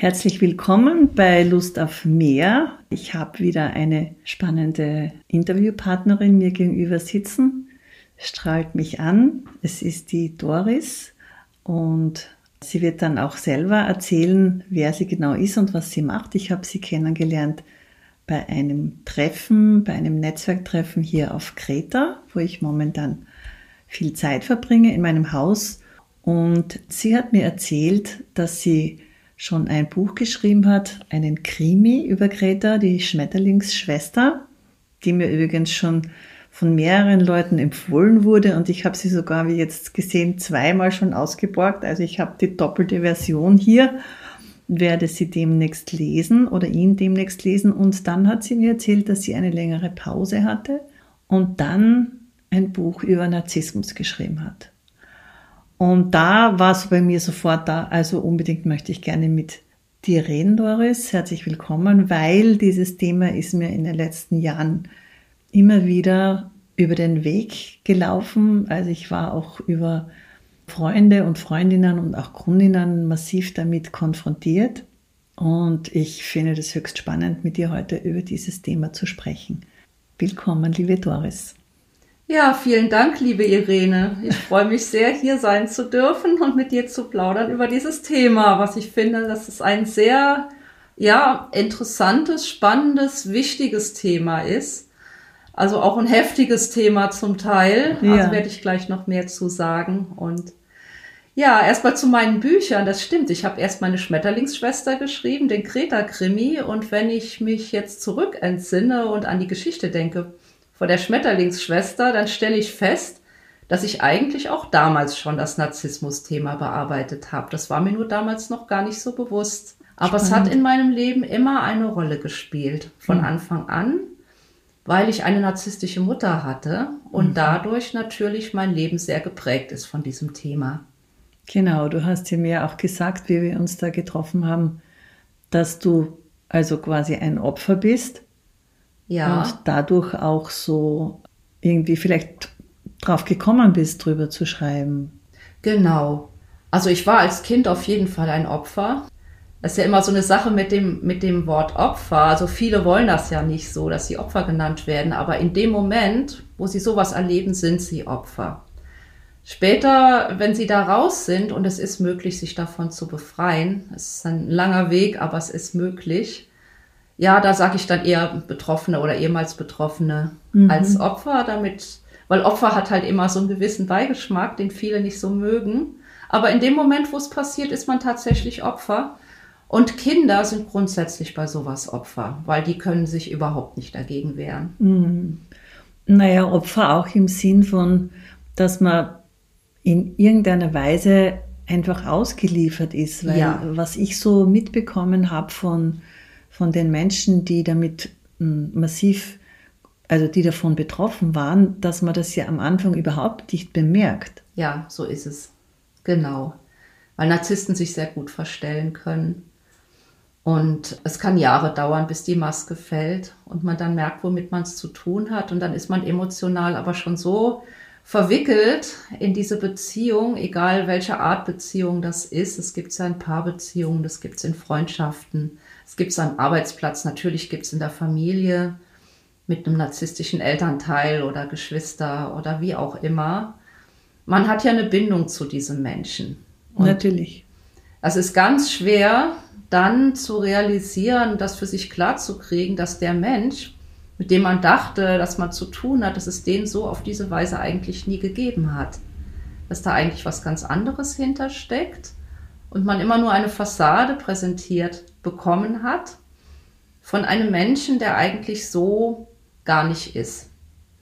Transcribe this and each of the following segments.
Herzlich willkommen bei Lust auf mehr. Ich habe wieder eine spannende Interviewpartnerin mir gegenüber sitzen. Strahlt mich an. Es ist die Doris und sie wird dann auch selber erzählen, wer sie genau ist und was sie macht. Ich habe sie kennengelernt bei einem Treffen, bei einem Netzwerktreffen hier auf Kreta, wo ich momentan viel Zeit verbringe in meinem Haus. Und sie hat mir erzählt, dass sie schon ein Buch geschrieben hat, einen Krimi über Greta, die Schmetterlingsschwester, die mir übrigens schon von mehreren Leuten empfohlen wurde und ich habe sie sogar, wie jetzt gesehen, zweimal schon ausgeborgt. Also ich habe die doppelte Version hier, werde sie demnächst lesen oder ihn demnächst lesen. Und dann hat sie mir erzählt, dass sie eine längere Pause hatte und dann ein Buch über Narzissmus geschrieben hat. Und da war es bei mir sofort da, also unbedingt möchte ich gerne mit dir reden, Doris. Herzlich willkommen, weil dieses Thema ist mir in den letzten Jahren immer wieder über den Weg gelaufen. Also ich war auch über Freunde und Freundinnen und auch Kundinnen massiv damit konfrontiert. Und ich finde das höchst spannend, mit dir heute über dieses Thema zu sprechen. Willkommen, liebe Doris. Ja, vielen Dank, liebe Irene. Ich freue mich sehr, hier sein zu dürfen und mit dir zu plaudern über dieses Thema, was ich finde, dass es ein sehr, ja, interessantes, spannendes, wichtiges Thema ist. Also auch ein heftiges Thema zum Teil. Ja. Also werde ich gleich noch mehr zu sagen. Und ja, erstmal zu meinen Büchern. Das stimmt. Ich habe erst meine Schmetterlingsschwester geschrieben, den Kreta-Krimi. Und wenn ich mich jetzt zurück entsinne und an die Geschichte denke, vor der Schmetterlingsschwester, dann stelle ich fest, dass ich eigentlich auch damals schon das Narzissmus-Thema bearbeitet habe. Das war mir nur damals noch gar nicht so bewusst. Aber Spannend. es hat in meinem Leben immer eine Rolle gespielt, von mhm. Anfang an, weil ich eine narzisstische Mutter hatte und mhm. dadurch natürlich mein Leben sehr geprägt ist von diesem Thema. Genau, du hast ja mir auch gesagt, wie wir uns da getroffen haben, dass du also quasi ein Opfer bist ja. Und dadurch auch so irgendwie vielleicht drauf gekommen bist, drüber zu schreiben. Genau. Also ich war als Kind auf jeden Fall ein Opfer. Das ist ja immer so eine Sache mit dem, mit dem Wort Opfer. Also viele wollen das ja nicht so, dass sie Opfer genannt werden. Aber in dem Moment, wo sie sowas erleben, sind sie Opfer. Später, wenn sie da raus sind und es ist möglich, sich davon zu befreien, es ist ein langer Weg, aber es ist möglich, ja, da sage ich dann eher Betroffene oder ehemals Betroffene mhm. als Opfer, damit, weil Opfer hat halt immer so einen gewissen Beigeschmack, den viele nicht so mögen. Aber in dem Moment, wo es passiert, ist man tatsächlich Opfer. Und Kinder sind grundsätzlich bei sowas Opfer, weil die können sich überhaupt nicht dagegen wehren. Mhm. Naja, Opfer auch im Sinn von, dass man in irgendeiner Weise einfach ausgeliefert ist, weil ja. was ich so mitbekommen habe von von den Menschen, die damit hm, massiv, also die davon betroffen waren, dass man das ja am Anfang überhaupt nicht bemerkt. Ja, so ist es. Genau. Weil Narzissten sich sehr gut verstellen können. Und es kann Jahre dauern, bis die Maske fällt und man dann merkt, womit man es zu tun hat. Und dann ist man emotional aber schon so verwickelt in diese Beziehung, egal welche Art Beziehung das ist. Es gibt ja in Paarbeziehungen, das gibt es in Freundschaften, es gibt es am Arbeitsplatz, natürlich gibt es in der Familie mit einem narzisstischen Elternteil oder Geschwister oder wie auch immer. Man hat ja eine Bindung zu diesem Menschen. Und natürlich. Es ist ganz schwer, dann zu realisieren, das für sich klarzukriegen, dass der Mensch, mit dem man dachte, dass man zu tun hat, dass es den so auf diese Weise eigentlich nie gegeben hat. Dass da eigentlich was ganz anderes hintersteckt und man immer nur eine Fassade präsentiert bekommen hat von einem Menschen, der eigentlich so gar nicht ist.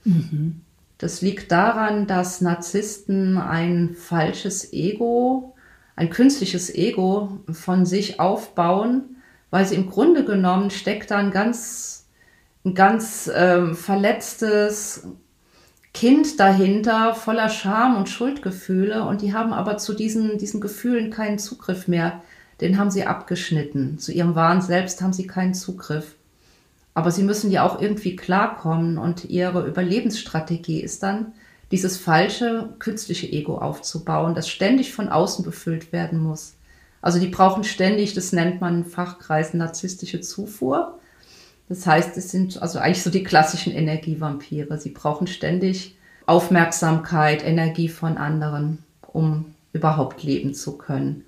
Mhm. Das liegt daran, dass Narzissten ein falsches Ego, ein künstliches Ego von sich aufbauen, weil sie im Grunde genommen steckt da ein ganz, ein ganz ähm, verletztes, Kind dahinter, voller Scham und Schuldgefühle und die haben aber zu diesen, diesen Gefühlen keinen Zugriff mehr. Den haben sie abgeschnitten. Zu ihrem wahren Selbst haben sie keinen Zugriff. Aber sie müssen ja auch irgendwie klarkommen und ihre Überlebensstrategie ist dann, dieses falsche künstliche Ego aufzubauen, das ständig von außen befüllt werden muss. Also die brauchen ständig, das nennt man in Fachkreisen narzisstische Zufuhr. Das heißt, es sind also eigentlich so die klassischen Energievampire. Sie brauchen ständig Aufmerksamkeit, Energie von anderen, um überhaupt leben zu können.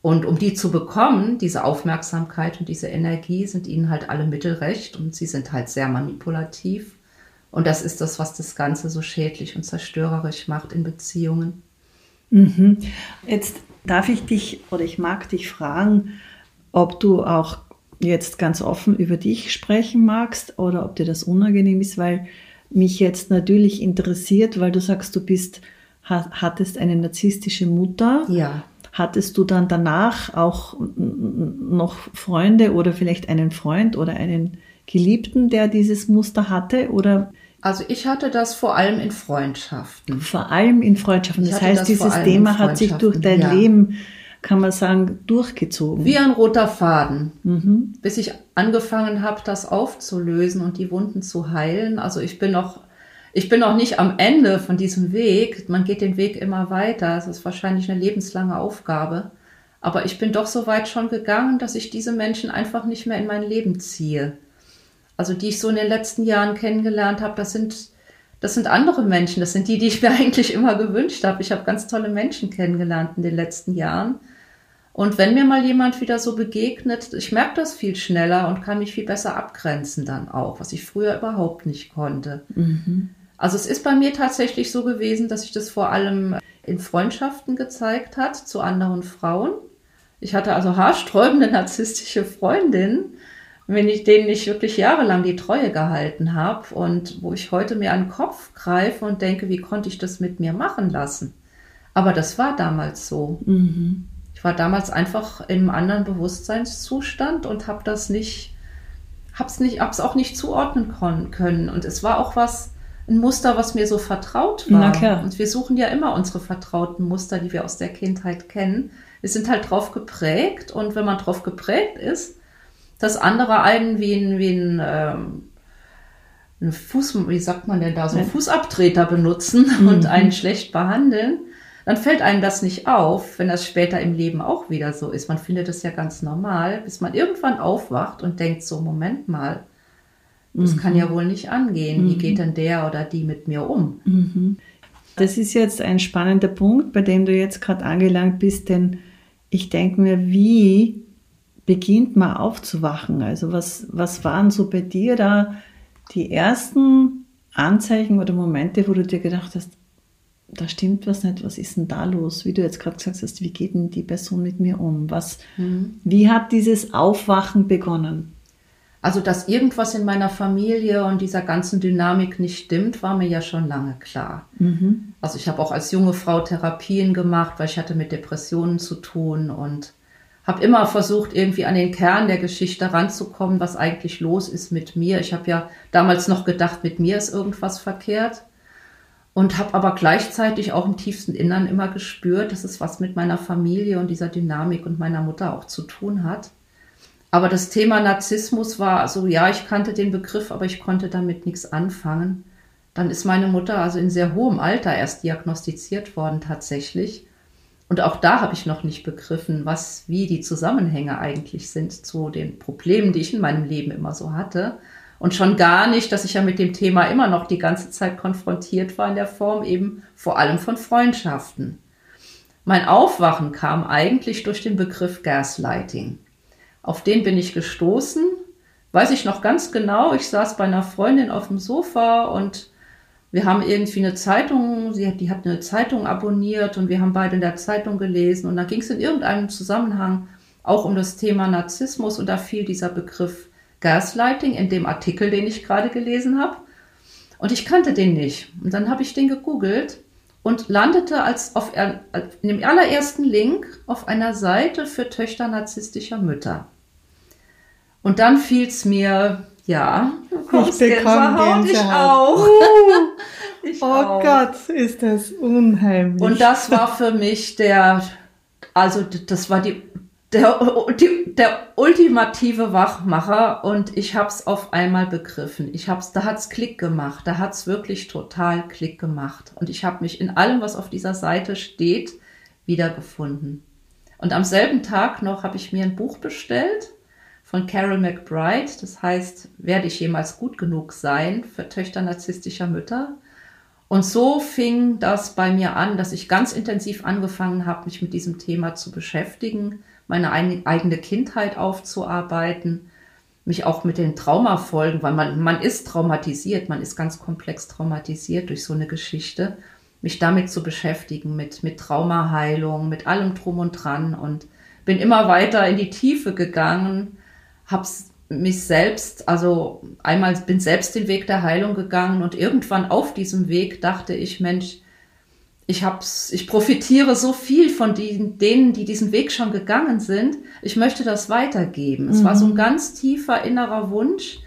Und um die zu bekommen, diese Aufmerksamkeit und diese Energie, sind ihnen halt alle Mittel recht und sie sind halt sehr manipulativ. Und das ist das, was das Ganze so schädlich und zerstörerisch macht in Beziehungen. Mhm. Jetzt darf ich dich oder ich mag dich fragen, ob du auch jetzt ganz offen über dich sprechen magst oder ob dir das unangenehm ist, weil mich jetzt natürlich interessiert, weil du sagst, du bist, hattest eine narzisstische Mutter. Ja. Hattest du dann danach auch noch Freunde oder vielleicht einen Freund oder einen Geliebten, der dieses Muster hatte? Oder also ich hatte das vor allem in Freundschaften. Vor allem in Freundschaften. Das heißt, das dieses Thema hat sich durch dein ja. Leben, kann man sagen, durchgezogen. Wie ein roter Faden. Mhm. Bis ich angefangen habe, das aufzulösen und die Wunden zu heilen. Also ich bin noch ich bin noch nicht am Ende von diesem Weg. Man geht den Weg immer weiter. Es ist wahrscheinlich eine lebenslange Aufgabe. Aber ich bin doch so weit schon gegangen, dass ich diese Menschen einfach nicht mehr in mein Leben ziehe. Also die ich so in den letzten Jahren kennengelernt habe, das sind, das sind andere Menschen. Das sind die, die ich mir eigentlich immer gewünscht habe. Ich habe ganz tolle Menschen kennengelernt in den letzten Jahren. Und wenn mir mal jemand wieder so begegnet, ich merke das viel schneller und kann mich viel besser abgrenzen dann auch, was ich früher überhaupt nicht konnte. Mhm. Also es ist bei mir tatsächlich so gewesen, dass sich das vor allem in Freundschaften gezeigt hat zu anderen Frauen. Ich hatte also haarsträubende narzisstische Freundinnen, wenn ich denen ich wirklich jahrelang die Treue gehalten habe und wo ich heute mir an den Kopf greife und denke, wie konnte ich das mit mir machen lassen? Aber das war damals so. Mhm. Ich war damals einfach in einem anderen Bewusstseinszustand und habe das nicht, hab's nicht, hab's auch nicht zuordnen können. Und es war auch was, ein Muster, was mir so vertraut war. Und wir suchen ja immer unsere vertrauten Muster, die wir aus der Kindheit kennen. Wir sind halt drauf geprägt und wenn man drauf geprägt ist, dass andere einen wie ein, wie ein, ähm, ein Fuß, wie sagt man denn da, so einen Fußabtreter benutzen mhm. und einen schlecht behandeln, dann fällt einem das nicht auf, wenn das später im Leben auch wieder so ist. Man findet es ja ganz normal, bis man irgendwann aufwacht und denkt so, Moment mal, das mhm. kann ja wohl nicht angehen. Mhm. Wie geht denn der oder die mit mir um? Mhm. Das ist jetzt ein spannender Punkt, bei dem du jetzt gerade angelangt bist, denn ich denke mir, wie beginnt man aufzuwachen? Also was, was waren so bei dir da die ersten Anzeichen oder Momente, wo du dir gedacht hast, da stimmt was nicht, was ist denn da los? Wie du jetzt gerade gesagt hast, wie geht denn die Person mit mir um? Was, mhm. Wie hat dieses Aufwachen begonnen? Also, dass irgendwas in meiner Familie und dieser ganzen Dynamik nicht stimmt, war mir ja schon lange klar. Mhm. Also ich habe auch als junge Frau Therapien gemacht, weil ich hatte mit Depressionen zu tun und habe immer versucht, irgendwie an den Kern der Geschichte ranzukommen, was eigentlich los ist mit mir. Ich habe ja damals noch gedacht, mit mir ist irgendwas verkehrt und habe aber gleichzeitig auch im tiefsten Innern immer gespürt, dass es was mit meiner Familie und dieser Dynamik und meiner Mutter auch zu tun hat. Aber das Thema Narzissmus war so, ja, ich kannte den Begriff, aber ich konnte damit nichts anfangen. Dann ist meine Mutter also in sehr hohem Alter erst diagnostiziert worden tatsächlich. Und auch da habe ich noch nicht begriffen, was, wie die Zusammenhänge eigentlich sind zu den Problemen, die ich in meinem Leben immer so hatte. Und schon gar nicht, dass ich ja mit dem Thema immer noch die ganze Zeit konfrontiert war in der Form eben vor allem von Freundschaften. Mein Aufwachen kam eigentlich durch den Begriff Gaslighting. Auf den bin ich gestoßen. Weiß ich noch ganz genau. Ich saß bei einer Freundin auf dem Sofa und wir haben irgendwie eine Zeitung, sie hat, die hat eine Zeitung abonniert und wir haben beide in der Zeitung gelesen und da ging es in irgendeinem Zusammenhang auch um das Thema Narzissmus und da fiel dieser Begriff Gaslighting in dem Artikel, den ich gerade gelesen habe. Und ich kannte den nicht. Und dann habe ich den gegoogelt und landete als auf in dem allerersten Link auf einer Seite für Töchter narzisstischer Mütter. Und dann fiel es mir, ja, ich bekomme ich auch. Uh, ich oh auch. Gott, ist das unheimlich. Und das war für mich der, also das war die, der, der ultimative Wachmacher und ich habe es auf einmal begriffen. Ich hab's, da hat's Klick gemacht, da hat's wirklich total Klick gemacht und ich habe mich in allem, was auf dieser Seite steht, wiedergefunden. Und am selben Tag noch habe ich mir ein Buch bestellt von Carol McBride. Das heißt, werde ich jemals gut genug sein für Töchter narzisstischer Mütter? Und so fing das bei mir an, dass ich ganz intensiv angefangen habe, mich mit diesem Thema zu beschäftigen, meine eigene Kindheit aufzuarbeiten, mich auch mit den Traumafolgen, weil man, man ist traumatisiert, man ist ganz komplex traumatisiert durch so eine Geschichte, mich damit zu beschäftigen, mit, mit Traumaheilung, mit allem drum und dran und bin immer weiter in die Tiefe gegangen, hab's mich selbst, also einmal bin selbst den Weg der Heilung gegangen und irgendwann auf diesem Weg dachte ich, Mensch, ich hab's, ich profitiere so viel von die, denen, die diesen Weg schon gegangen sind. Ich möchte das weitergeben. Mhm. Es war so ein mhm. ganz tiefer innerer Wunsch.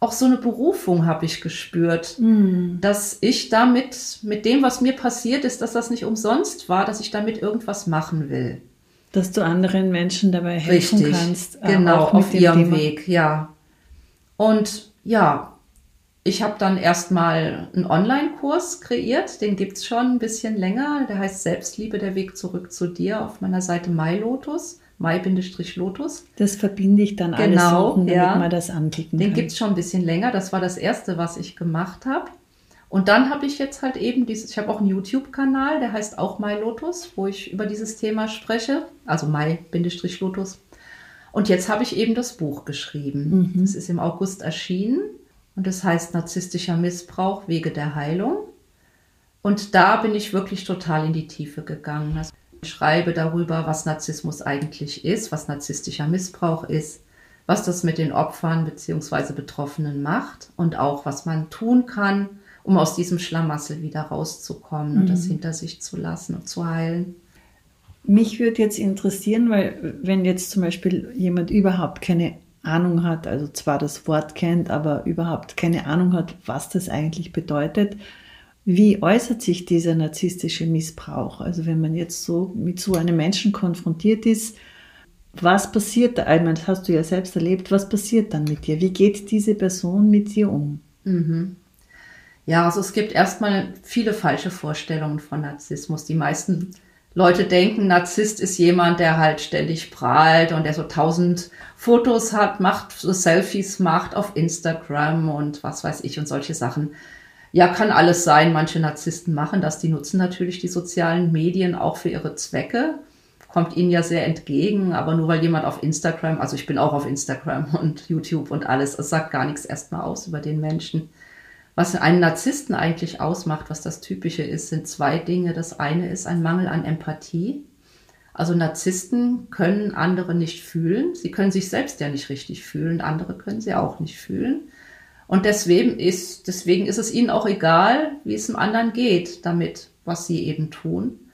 Auch so eine Berufung habe ich gespürt, mhm. dass ich damit, mit dem, was mir passiert ist, dass das nicht umsonst war, dass ich damit irgendwas machen will. Dass du anderen Menschen dabei helfen Richtig, kannst. Äh, genau, auf ihrem Thema. Weg, ja. Und ja, ich habe dann erstmal einen Online-Kurs kreiert, den gibt es schon ein bisschen länger. Der heißt Selbstliebe, der Weg zurück zu dir auf meiner Seite MyLotus. My-Lotus. Das verbinde ich dann alles genau, so, damit ja. man das anklicken Den gibt es schon ein bisschen länger. Das war das erste, was ich gemacht habe. Und dann habe ich jetzt halt eben dieses, ich habe auch einen YouTube-Kanal, der heißt auch MyLotus, wo ich über dieses Thema spreche. Also My-Lotus. Und jetzt habe ich eben das Buch geschrieben. Mhm. Es ist im August erschienen. Und das heißt narzisstischer Missbrauch, Wege der Heilung. Und da bin ich wirklich total in die Tiefe gegangen. Also ich schreibe darüber, was Narzissmus eigentlich ist, was narzisstischer Missbrauch ist, was das mit den Opfern bzw. Betroffenen macht und auch, was man tun kann, um aus diesem Schlamassel wieder rauszukommen mhm. und das mhm. hinter sich zu lassen und zu heilen. Mich würde jetzt interessieren, weil wenn jetzt zum Beispiel jemand überhaupt keine Ahnung hat, also zwar das Wort kennt, aber überhaupt keine Ahnung hat, was das eigentlich bedeutet. Wie äußert sich dieser narzisstische Missbrauch? Also wenn man jetzt so mit so einem Menschen konfrontiert ist, was passiert da? Ich meine, das hast du ja selbst erlebt. Was passiert dann mit dir? Wie geht diese Person mit dir um? Mhm. Ja, also es gibt erstmal viele falsche Vorstellungen von Narzissmus. Die meisten Leute denken, Narzisst ist jemand, der halt ständig prahlt und der so tausend Fotos hat, macht, so Selfies macht auf Instagram und was weiß ich und solche Sachen. Ja, kann alles sein. Manche Narzissten machen das. Die nutzen natürlich die sozialen Medien auch für ihre Zwecke. Kommt ihnen ja sehr entgegen. Aber nur weil jemand auf Instagram, also ich bin auch auf Instagram und YouTube und alles, es sagt gar nichts erstmal aus über den Menschen. Was einen Narzissten eigentlich ausmacht, was das Typische ist, sind zwei Dinge. Das eine ist ein Mangel an Empathie. Also Narzissten können andere nicht fühlen. Sie können sich selbst ja nicht richtig fühlen. Andere können sie auch nicht fühlen. Und deswegen ist, deswegen ist es ihnen auch egal, wie es dem anderen geht damit, was sie eben tun.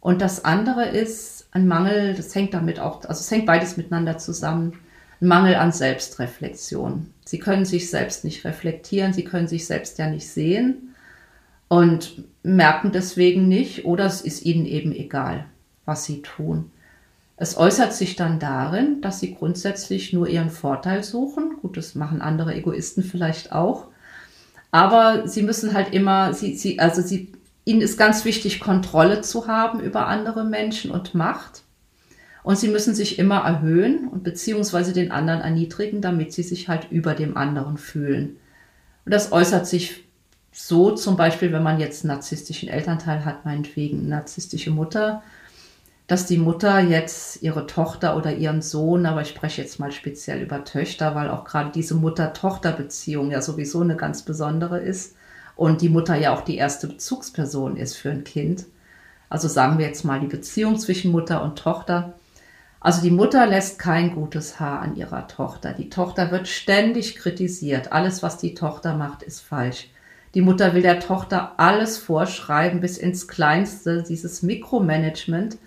Und das andere ist ein Mangel, das hängt damit auch, also es hängt beides miteinander zusammen, Mangel an Selbstreflexion. Sie können sich selbst nicht reflektieren, sie können sich selbst ja nicht sehen und merken deswegen nicht oder es ist ihnen eben egal, was sie tun. Es äußert sich dann darin, dass sie grundsätzlich nur ihren Vorteil suchen. Gut, das machen andere Egoisten vielleicht auch. Aber sie müssen halt immer, sie, sie, also sie, ihnen ist ganz wichtig, Kontrolle zu haben über andere Menschen und Macht. Und sie müssen sich immer erhöhen und beziehungsweise den anderen erniedrigen, damit sie sich halt über dem anderen fühlen. Und das äußert sich so zum Beispiel, wenn man jetzt einen narzisstischen Elternteil hat, meinetwegen eine narzisstische Mutter, dass die Mutter jetzt ihre Tochter oder ihren Sohn, aber ich spreche jetzt mal speziell über Töchter, weil auch gerade diese Mutter-Tochter-Beziehung ja sowieso eine ganz besondere ist und die Mutter ja auch die erste Bezugsperson ist für ein Kind. Also sagen wir jetzt mal die Beziehung zwischen Mutter und Tochter also die Mutter lässt kein gutes Haar an ihrer Tochter. Die Tochter wird ständig kritisiert. Alles, was die Tochter macht, ist falsch. Die Mutter will der Tochter alles vorschreiben bis ins Kleinste, dieses Mikromanagement,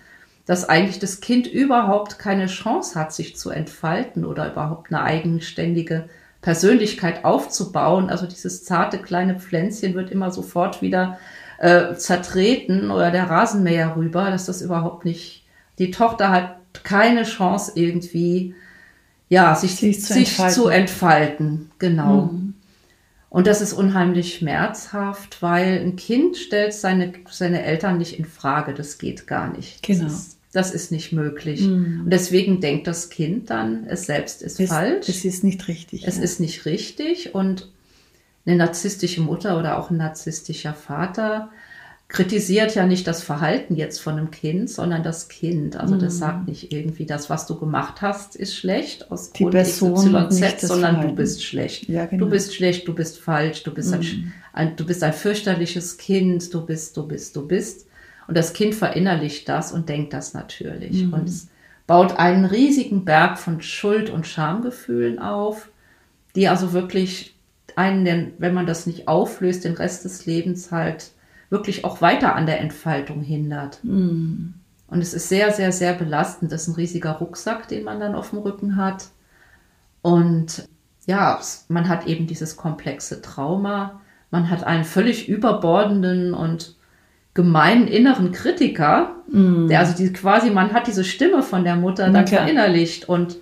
dass eigentlich das Kind überhaupt keine Chance hat, sich zu entfalten oder überhaupt eine eigenständige Persönlichkeit aufzubauen. Also dieses zarte kleine Pflänzchen wird immer sofort wieder äh, zertreten oder der Rasenmäher rüber, dass das überhaupt nicht, die Tochter hat keine Chance irgendwie, ja, sich, sich, zu, sich entfalten. zu entfalten. Genau. Mhm. Und das ist unheimlich schmerzhaft, weil ein Kind stellt seine, seine Eltern nicht in Frage. Das geht gar nicht. Genau. Das ist Das ist nicht möglich. Mhm. Und deswegen denkt das Kind dann, es selbst ist es, falsch. Es ist nicht richtig. Es ja. ist nicht richtig. Und eine narzisstische Mutter oder auch ein narzisstischer Vater kritisiert ja nicht das Verhalten jetzt von einem Kind, sondern das Kind. Also das mhm. sagt nicht irgendwie, das, was du gemacht hast, ist schlecht aus Die Grund Person XYZ, sondern Verhalten. du bist schlecht. Ja, genau. Du bist schlecht, du bist falsch, du bist, mhm. ein, ein, du bist ein fürchterliches Kind, du bist, du bist, du bist. Und das Kind verinnerlicht das und denkt das natürlich. Mhm. Und es baut einen riesigen Berg von Schuld- und Schamgefühlen auf, die also wirklich einen, wenn man das nicht auflöst, den Rest des Lebens halt wirklich auch weiter an der Entfaltung hindert. Mm. Und es ist sehr, sehr, sehr belastend. Das ist ein riesiger Rucksack, den man dann auf dem Rücken hat. Und ja, man hat eben dieses komplexe Trauma. Man hat einen völlig überbordenden und gemeinen inneren Kritiker, mm. der also die quasi, man hat diese Stimme von der Mutter dann verinnerlicht und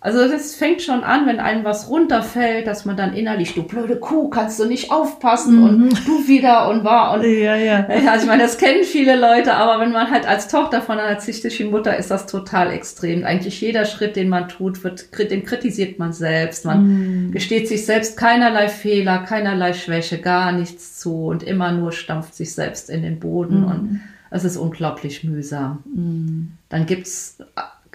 also das fängt schon an, wenn einem was runterfällt, dass man dann innerlich, du blöde Kuh, kannst du nicht aufpassen mhm. und du wieder und war und ja, ja. also ich meine, das kennen viele Leute, aber wenn man halt als Tochter von einer narzisstischen Mutter ist das total extrem. Eigentlich jeder Schritt, den man tut, wird, den kritisiert man selbst. Man mhm. gesteht sich selbst keinerlei Fehler, keinerlei Schwäche, gar nichts zu und immer nur stampft sich selbst in den Boden mhm. und es ist unglaublich mühsam. Mhm. Dann gibt's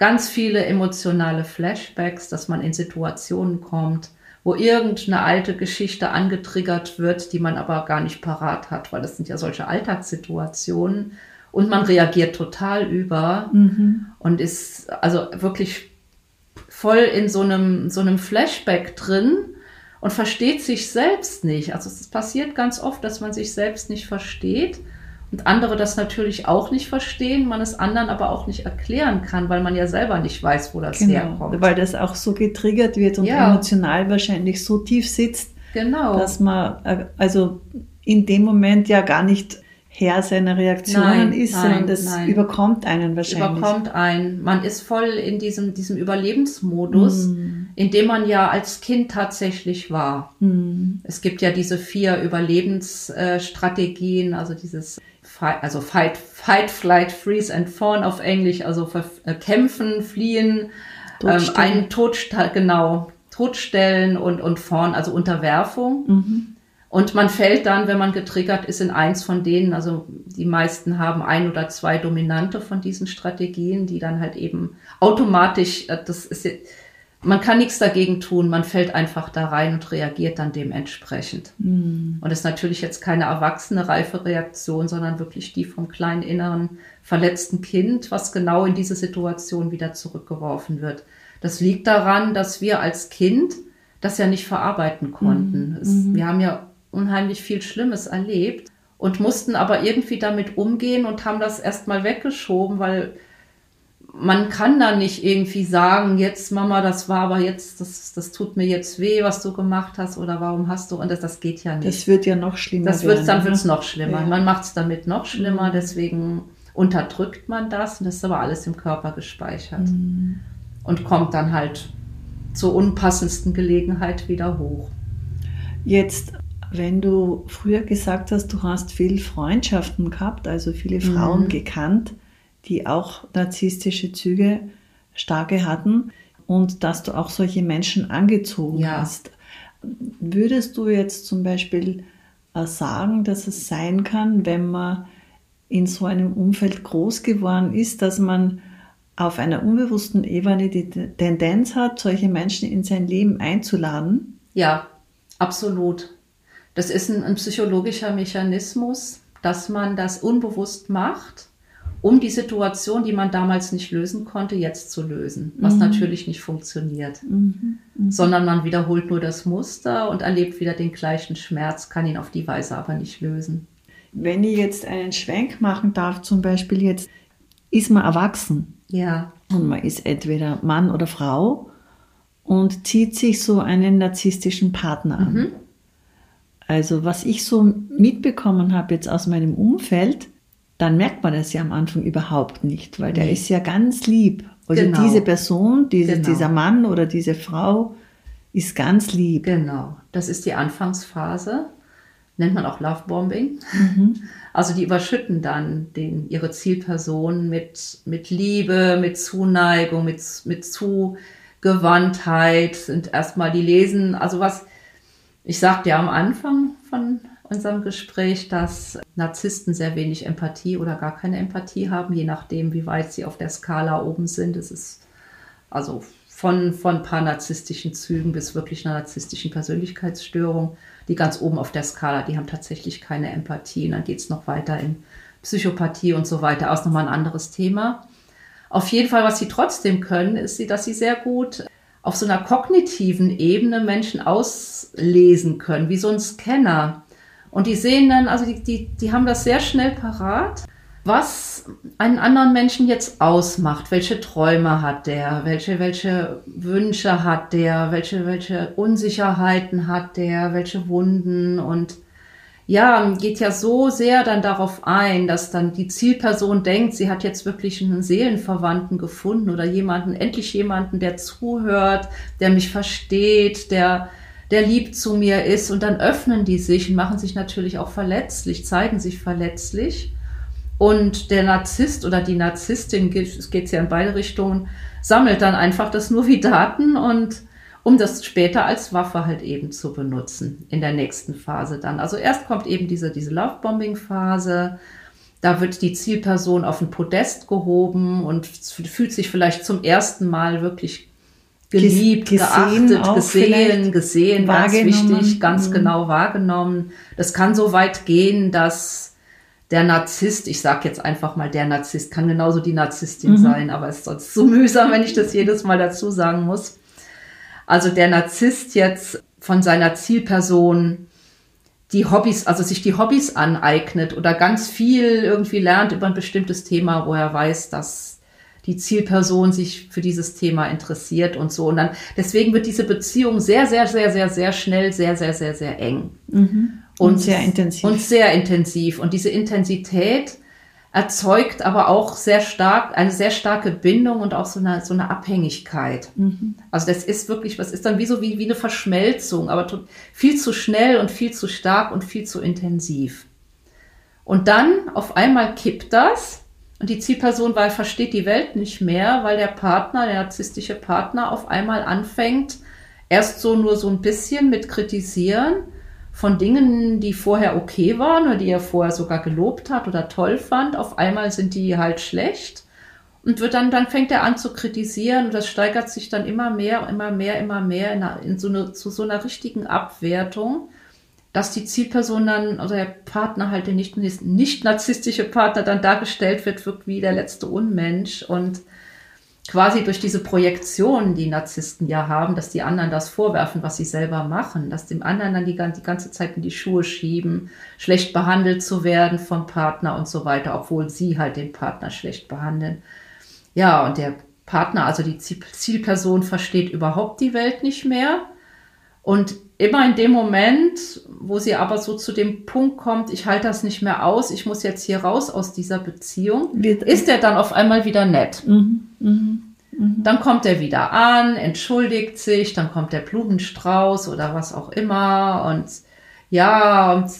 ganz viele emotionale Flashbacks, dass man in Situationen kommt, wo irgendeine alte Geschichte angetriggert wird, die man aber gar nicht parat hat, weil das sind ja solche Alltagssituationen und man reagiert total über mhm. und ist also wirklich voll in so einem, so einem Flashback drin und versteht sich selbst nicht. Also es passiert ganz oft, dass man sich selbst nicht versteht und andere das natürlich auch nicht verstehen, man es anderen aber auch nicht erklären kann, weil man ja selber nicht weiß, wo das genau, herkommt. Weil das auch so getriggert wird und ja. emotional wahrscheinlich so tief sitzt, genau. dass man äh, also in dem Moment ja gar nicht Herr seiner Reaktionen nein, ist, sondern das nein. überkommt einen wahrscheinlich. Überkommt einen. Man ist voll in diesem, diesem Überlebensmodus, mm. in dem man ja als Kind tatsächlich war. Mm. Es gibt ja diese vier Überlebensstrategien, also dieses Fight, also Fight, Fight, Flight, Freeze and Fawn auf Englisch, also äh, kämpfen, fliehen, ähm, einen Todstell, genau, totstellen und, und Fawn, also Unterwerfung. Mhm. Und man fällt dann, wenn man getriggert ist, in eins von denen, also die meisten haben ein oder zwei Dominante von diesen Strategien, die dann halt eben automatisch, äh, das ist man kann nichts dagegen tun, man fällt einfach da rein und reagiert dann dementsprechend. Mhm. Und das ist natürlich jetzt keine erwachsene, reife Reaktion, sondern wirklich die vom kleinen inneren verletzten Kind, was genau in diese Situation wieder zurückgeworfen wird. Das liegt daran, dass wir als Kind das ja nicht verarbeiten konnten. Mhm. Es, mhm. wir haben ja unheimlich viel Schlimmes erlebt und mussten aber irgendwie damit umgehen und haben das erstmal weggeschoben, weil man kann da nicht irgendwie sagen, jetzt Mama, das war aber jetzt, das, das tut mir jetzt weh, was du gemacht hast oder warum hast du, und das, das geht ja nicht. Das wird ja noch schlimmer. Das wird, dann wird es noch schlimmer. Ja. Man macht es damit noch schlimmer, mhm. deswegen unterdrückt man das und das ist aber alles im Körper gespeichert mhm. und kommt dann halt zur unpassendsten Gelegenheit wieder hoch. Jetzt, wenn du früher gesagt hast, du hast viel Freundschaften gehabt, also viele Frauen mhm. gekannt, die auch narzisstische Züge starke hatten und dass du auch solche Menschen angezogen ja. hast. Würdest du jetzt zum Beispiel äh, sagen, dass es sein kann, wenn man in so einem Umfeld groß geworden ist, dass man auf einer unbewussten Ebene die Tendenz hat, solche Menschen in sein Leben einzuladen? Ja, absolut. Das ist ein, ein psychologischer Mechanismus, dass man das unbewusst macht um die Situation, die man damals nicht lösen konnte, jetzt zu lösen, was mhm. natürlich nicht funktioniert, mhm. Mhm. sondern man wiederholt nur das Muster und erlebt wieder den gleichen Schmerz, kann ihn auf die Weise aber nicht lösen. Wenn ich jetzt einen Schwenk machen darf, zum Beispiel jetzt ist man erwachsen. Ja. Und man ist entweder Mann oder Frau und zieht sich so einen narzisstischen Partner an. Mhm. Also was ich so mitbekommen habe jetzt aus meinem Umfeld, dann merkt man das ja am Anfang überhaupt nicht, weil der ist ja ganz lieb. Also genau. diese Person, diese, genau. dieser Mann oder diese Frau ist ganz lieb. Genau, das ist die Anfangsphase. nennt man auch Lovebombing. Mhm. Also die überschütten dann den, ihre Zielperson mit, mit Liebe, mit Zuneigung, mit, mit Zugewandtheit, sind erstmal, die lesen, also was, ich sagte ja am Anfang von unserem Gespräch, dass Narzissten sehr wenig Empathie oder gar keine Empathie haben, je nachdem, wie weit sie auf der Skala oben sind. Es ist also von, von paar narzisstischen Zügen bis wirklich einer narzisstischen Persönlichkeitsstörung. Die ganz oben auf der Skala, die haben tatsächlich keine Empathie. Und dann geht es noch weiter in Psychopathie und so weiter. Aus nochmal ein anderes Thema. Auf jeden Fall, was sie trotzdem können, ist, dass sie sehr gut auf so einer kognitiven Ebene Menschen auslesen können, wie so ein Scanner. Und die sehen dann, also die, die, die haben das sehr schnell parat, was einen anderen Menschen jetzt ausmacht. Welche Träume hat der? Welche, welche Wünsche hat der? Welche, welche Unsicherheiten hat der? Welche Wunden? Und ja, geht ja so sehr dann darauf ein, dass dann die Zielperson denkt, sie hat jetzt wirklich einen Seelenverwandten gefunden oder jemanden, endlich jemanden, der zuhört, der mich versteht, der, der lieb zu mir ist. Und dann öffnen die sich und machen sich natürlich auch verletzlich, zeigen sich verletzlich. Und der Narzisst oder die Narzisstin, es geht ja in beide Richtungen, sammelt dann einfach das nur wie Daten und um das später als Waffe halt eben zu benutzen in der nächsten Phase dann. Also erst kommt eben diese, diese Lovebombing-Phase, da wird die Zielperson auf ein Podest gehoben und fühlt sich vielleicht zum ersten Mal wirklich geliebt, gesehen geachtet, gesehen, gesehen, ganz wichtig, ganz mhm. genau wahrgenommen. Das kann so weit gehen, dass der Narzisst, ich sage jetzt einfach mal der Narzisst, kann genauso die Narzisstin mhm. sein, aber es ist sonst zu mühsam, wenn ich das jedes Mal dazu sagen muss. Also der Narzisst jetzt von seiner Zielperson die Hobbys, also sich die Hobbys aneignet oder ganz viel irgendwie lernt über ein bestimmtes Thema, wo er weiß, dass die Zielperson sich für dieses Thema interessiert und so. Und dann, deswegen wird diese Beziehung sehr, sehr, sehr, sehr, sehr schnell, sehr, sehr, sehr, sehr eng. Mhm. Und, und sehr intensiv. Und sehr intensiv. Und diese Intensität erzeugt aber auch sehr stark, eine sehr starke Bindung und auch so eine, so eine Abhängigkeit. Mhm. Also das ist wirklich, was ist dann wie so wie, wie eine Verschmelzung, aber viel zu schnell und viel zu stark und viel zu intensiv. Und dann auf einmal kippt das und die Zielperson weil versteht die Welt nicht mehr, weil der Partner, der narzisstische Partner auf einmal anfängt, erst so nur so ein bisschen mit kritisieren von Dingen, die vorher okay waren oder die er vorher sogar gelobt hat oder toll fand, auf einmal sind die halt schlecht und wird dann, dann fängt er an zu kritisieren und das steigert sich dann immer mehr, immer mehr, immer mehr in, in so eine, zu so einer richtigen Abwertung, dass die Zielperson dann, also der Partner halt der nicht, nicht narzisstische Partner dann dargestellt wird, wirkt wie der letzte Unmensch und quasi durch diese Projektion, die Narzissten ja haben, dass die anderen das vorwerfen, was sie selber machen, dass dem anderen dann die, die ganze Zeit in die Schuhe schieben, schlecht behandelt zu werden vom Partner und so weiter, obwohl sie halt den Partner schlecht behandeln. Ja, und der Partner, also die Zielperson versteht überhaupt die Welt nicht mehr. Und immer in dem Moment, wo sie aber so zu dem Punkt kommt, ich halte das nicht mehr aus, ich muss jetzt hier raus aus dieser Beziehung, Wird ist er dann auf einmal wieder nett. Mhm. Mhm. Mhm. Dann kommt er wieder an, entschuldigt sich, dann kommt der Blumenstrauß oder was auch immer und ja, und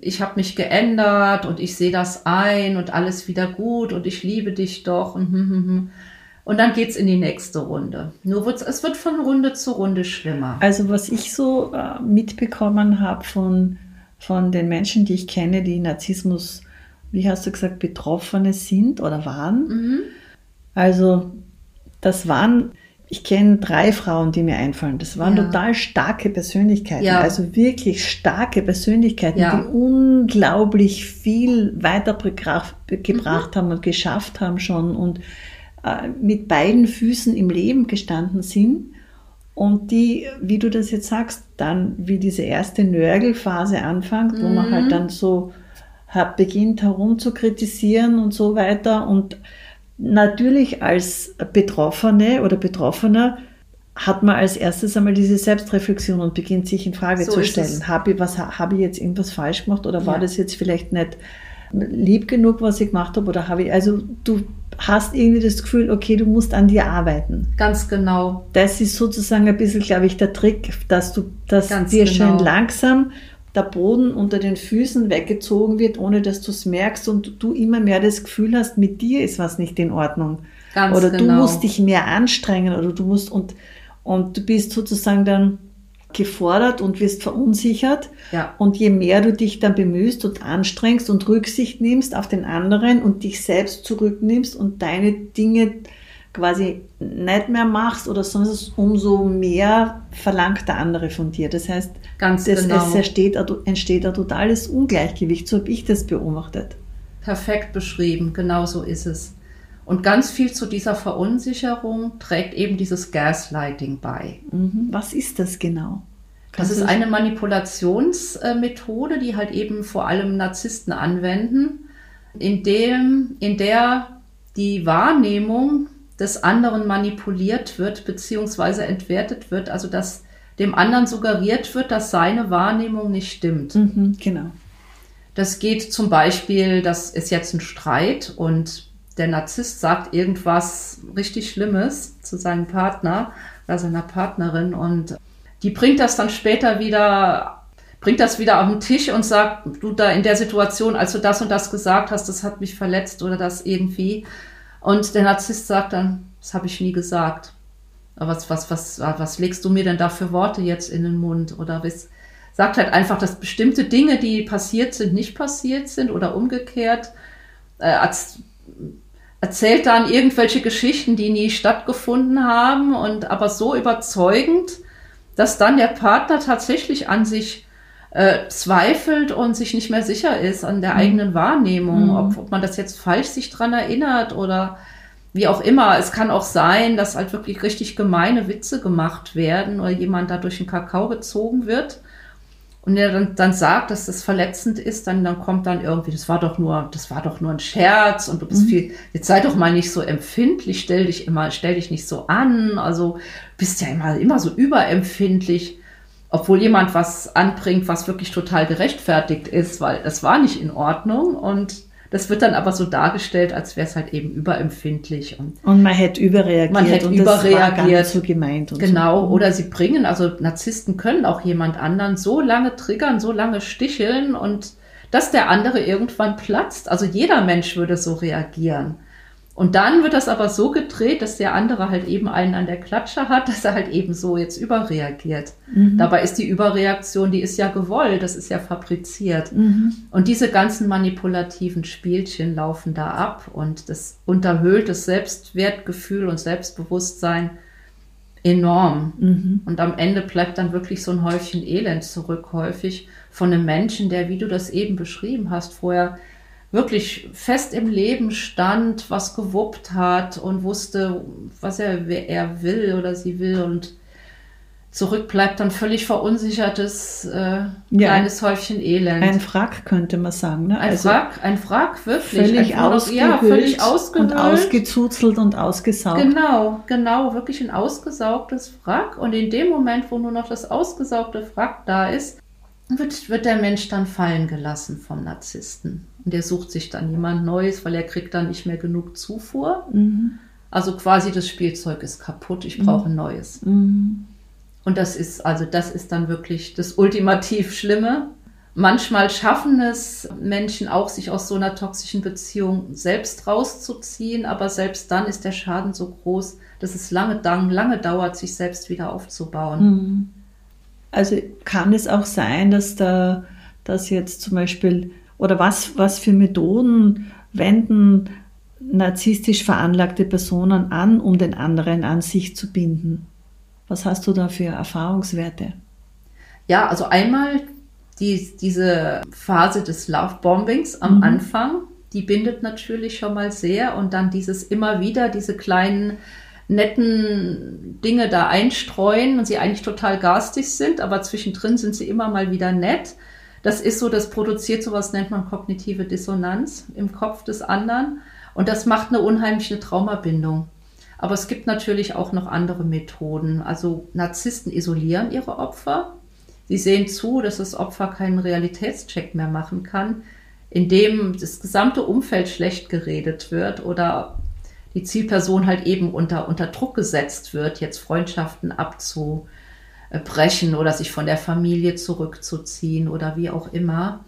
ich habe mich geändert und ich sehe das ein und alles wieder gut und ich liebe dich doch und, hm, hm, hm. Und dann geht's in die nächste Runde. Nur wird's, es wird von Runde zu Runde schlimmer. Also was ich so äh, mitbekommen habe von, von den Menschen, die ich kenne, die Narzissmus, wie hast du gesagt, Betroffene sind oder waren, mhm. Also das waren, ich kenne drei Frauen, die mir einfallen. Das waren ja. total starke Persönlichkeiten, ja. also wirklich starke Persönlichkeiten, ja. die unglaublich viel weitergebracht mhm. haben und geschafft haben schon und mit beiden Füßen im Leben gestanden sind. Und die, wie du das jetzt sagst, dann wie diese erste Nörgelphase anfängt, mhm. wo man halt mhm. dann so beginnt herum zu kritisieren und so weiter und Natürlich als Betroffene oder Betroffener hat man als erstes einmal diese Selbstreflexion und beginnt sich in Frage so zu stellen. Habe ich, was, habe ich jetzt irgendwas falsch gemacht oder war das jetzt vielleicht nicht lieb genug, was ich gemacht habe? Oder habe ich, also du hast irgendwie das Gefühl, okay, du musst an dir arbeiten. Ganz genau. Das ist sozusagen ein bisschen, glaube ich, der Trick, dass du, dass Ganz dir genau. schön langsam der Boden unter den Füßen weggezogen wird, ohne dass du es merkst und du immer mehr das Gefühl hast, mit dir ist was nicht in Ordnung. Ganz oder genau. du musst dich mehr anstrengen oder du musst und, und du bist sozusagen dann gefordert und wirst verunsichert. Ja. Und je mehr du dich dann bemühst und anstrengst und Rücksicht nimmst auf den anderen und dich selbst zurücknimmst und deine Dinge quasi nicht mehr machst oder sonst, umso mehr verlangt der andere von dir. Das heißt, Ganz das, genau. es entsteht, ein- entsteht ein totales Ungleichgewicht. So habe ich das beobachtet. Perfekt beschrieben, genau so ist es. Und ganz viel zu dieser Verunsicherung trägt eben dieses Gaslighting bei. Mhm. Was ist das genau? Das ist eine Manipulationsmethode, die halt eben vor allem Narzissten anwenden, in, dem, in der die Wahrnehmung des anderen manipuliert wird bzw. entwertet wird, also dass dem anderen suggeriert wird, dass seine Wahrnehmung nicht stimmt. Mhm, genau. Das geht zum Beispiel, das ist jetzt ein Streit und der Narzisst sagt irgendwas richtig Schlimmes zu seinem Partner oder seiner Partnerin und die bringt das dann später wieder, bringt das wieder auf den Tisch und sagt, du da in der Situation, als du das und das gesagt hast, das hat mich verletzt oder das irgendwie. Und der Narzisst sagt dann, das habe ich nie gesagt. Aber was, was, was, was legst du mir denn da für Worte jetzt in den Mund? Oder was, sagt halt einfach, dass bestimmte Dinge, die passiert sind, nicht passiert sind oder umgekehrt. Äh, erz- erzählt dann irgendwelche Geschichten, die nie stattgefunden haben und aber so überzeugend, dass dann der Partner tatsächlich an sich äh, zweifelt und sich nicht mehr sicher ist an der eigenen Wahrnehmung, Mhm. ob, ob man das jetzt falsch sich dran erinnert oder wie auch immer. Es kann auch sein, dass halt wirklich richtig gemeine Witze gemacht werden oder jemand da durch den Kakao gezogen wird und der dann, dann sagt, dass das verletzend ist, dann, dann kommt dann irgendwie, das war doch nur, das war doch nur ein Scherz und du bist viel, jetzt sei doch mal nicht so empfindlich, stell dich immer, stell dich nicht so an, also bist ja immer, immer so überempfindlich, obwohl jemand was anbringt, was wirklich total gerechtfertigt ist, weil das war nicht in Ordnung und das wird dann aber so dargestellt, als wäre es halt eben überempfindlich und Und man hätte überreagiert. Man hätte und das war gar überreagiert. so gemeint. Und Genau, So. oder sie bringen, also Narzissten können auch jemand anderen so lange triggern, so lange sticheln und dass der andere irgendwann platzt. Also jeder Mensch würde so reagieren. Und dann wird das aber so gedreht, dass der andere halt eben einen an der Klatsche hat, dass er halt eben so jetzt überreagiert. Mhm. Dabei ist die Überreaktion, die ist ja gewollt, das ist ja fabriziert. Mhm. Und diese ganzen manipulativen Spielchen laufen da ab und das unterhöhlt das Selbstwertgefühl und Selbstbewusstsein enorm. Mhm. Und am Ende bleibt dann wirklich so ein Häufchen Elend zurück, häufig von einem Menschen, der, wie du das eben beschrieben hast, vorher wirklich fest im Leben stand, was gewuppt hat und wusste, was er, er will oder sie will und zurück bleibt dann völlig verunsichertes äh, kleines Häufchen Elend. Ein Frack könnte man sagen. Ne? Ein Also Wrack, ein Wrack, wirklich. Völlig ein ja, völlig und ausgezuzelt und ausgesaugt. Genau, genau, wirklich ein ausgesaugtes Wrack. Und in dem Moment, wo nur noch das ausgesaugte Wrack da ist, wird, wird der Mensch dann fallen gelassen vom Narzissten. Und der sucht sich dann jemand Neues, weil er kriegt dann nicht mehr genug Zufuhr. Mhm. Also quasi das Spielzeug ist kaputt, ich brauche ein neues. Mhm. Und das ist, also das ist dann wirklich das ultimativ Schlimme. Manchmal schaffen es Menschen auch, sich aus so einer toxischen Beziehung selbst rauszuziehen, aber selbst dann ist der Schaden so groß, dass es lange, lange dauert, sich selbst wieder aufzubauen. Mhm. Also kann es auch sein, dass da, dass jetzt zum Beispiel, oder was, was für Methoden wenden narzisstisch veranlagte Personen an, um den anderen an sich zu binden? Was hast du da für Erfahrungswerte? Ja, also einmal die, diese Phase des Love-Bombings am Mhm. Anfang, die bindet natürlich schon mal sehr und dann dieses immer wieder, diese kleinen netten Dinge da einstreuen und sie eigentlich total garstig sind, aber zwischendrin sind sie immer mal wieder nett. Das ist so, das produziert sowas, nennt man kognitive Dissonanz im Kopf des anderen und das macht eine unheimliche Traumabindung. Aber es gibt natürlich auch noch andere Methoden. Also Narzissten isolieren ihre Opfer. Sie sehen zu, dass das Opfer keinen Realitätscheck mehr machen kann, indem das gesamte Umfeld schlecht geredet wird oder die Zielperson halt eben unter, unter Druck gesetzt wird, jetzt Freundschaften abzu, brechen oder sich von der Familie zurückzuziehen oder wie auch immer.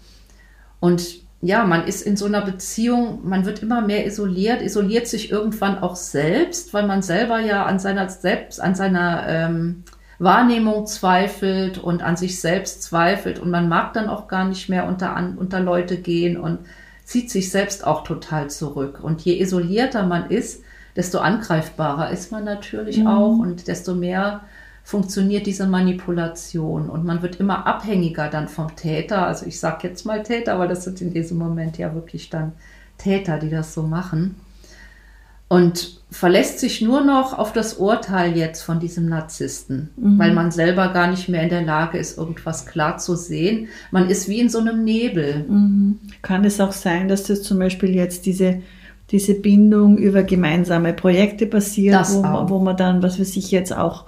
Und ja, man ist in so einer Beziehung, man wird immer mehr isoliert, isoliert sich irgendwann auch selbst, weil man selber ja an seiner selbst, an seiner ähm, Wahrnehmung zweifelt und an sich selbst zweifelt und man mag dann auch gar nicht mehr unter, an, unter Leute gehen und zieht sich selbst auch total zurück. Und je isolierter man ist, desto angreifbarer ist man natürlich mhm. auch und desto mehr funktioniert diese Manipulation und man wird immer abhängiger dann vom Täter. Also ich sage jetzt mal Täter, weil das sind in diesem Moment ja wirklich dann Täter, die das so machen. Und verlässt sich nur noch auf das Urteil jetzt von diesem Narzissten, mhm. weil man selber gar nicht mehr in der Lage ist, irgendwas klar zu sehen. Man ist wie in so einem Nebel. Mhm. Kann es auch sein, dass das zum Beispiel jetzt diese, diese Bindung über gemeinsame Projekte passiert, wo, wo, man dann, was weiß ich jetzt auch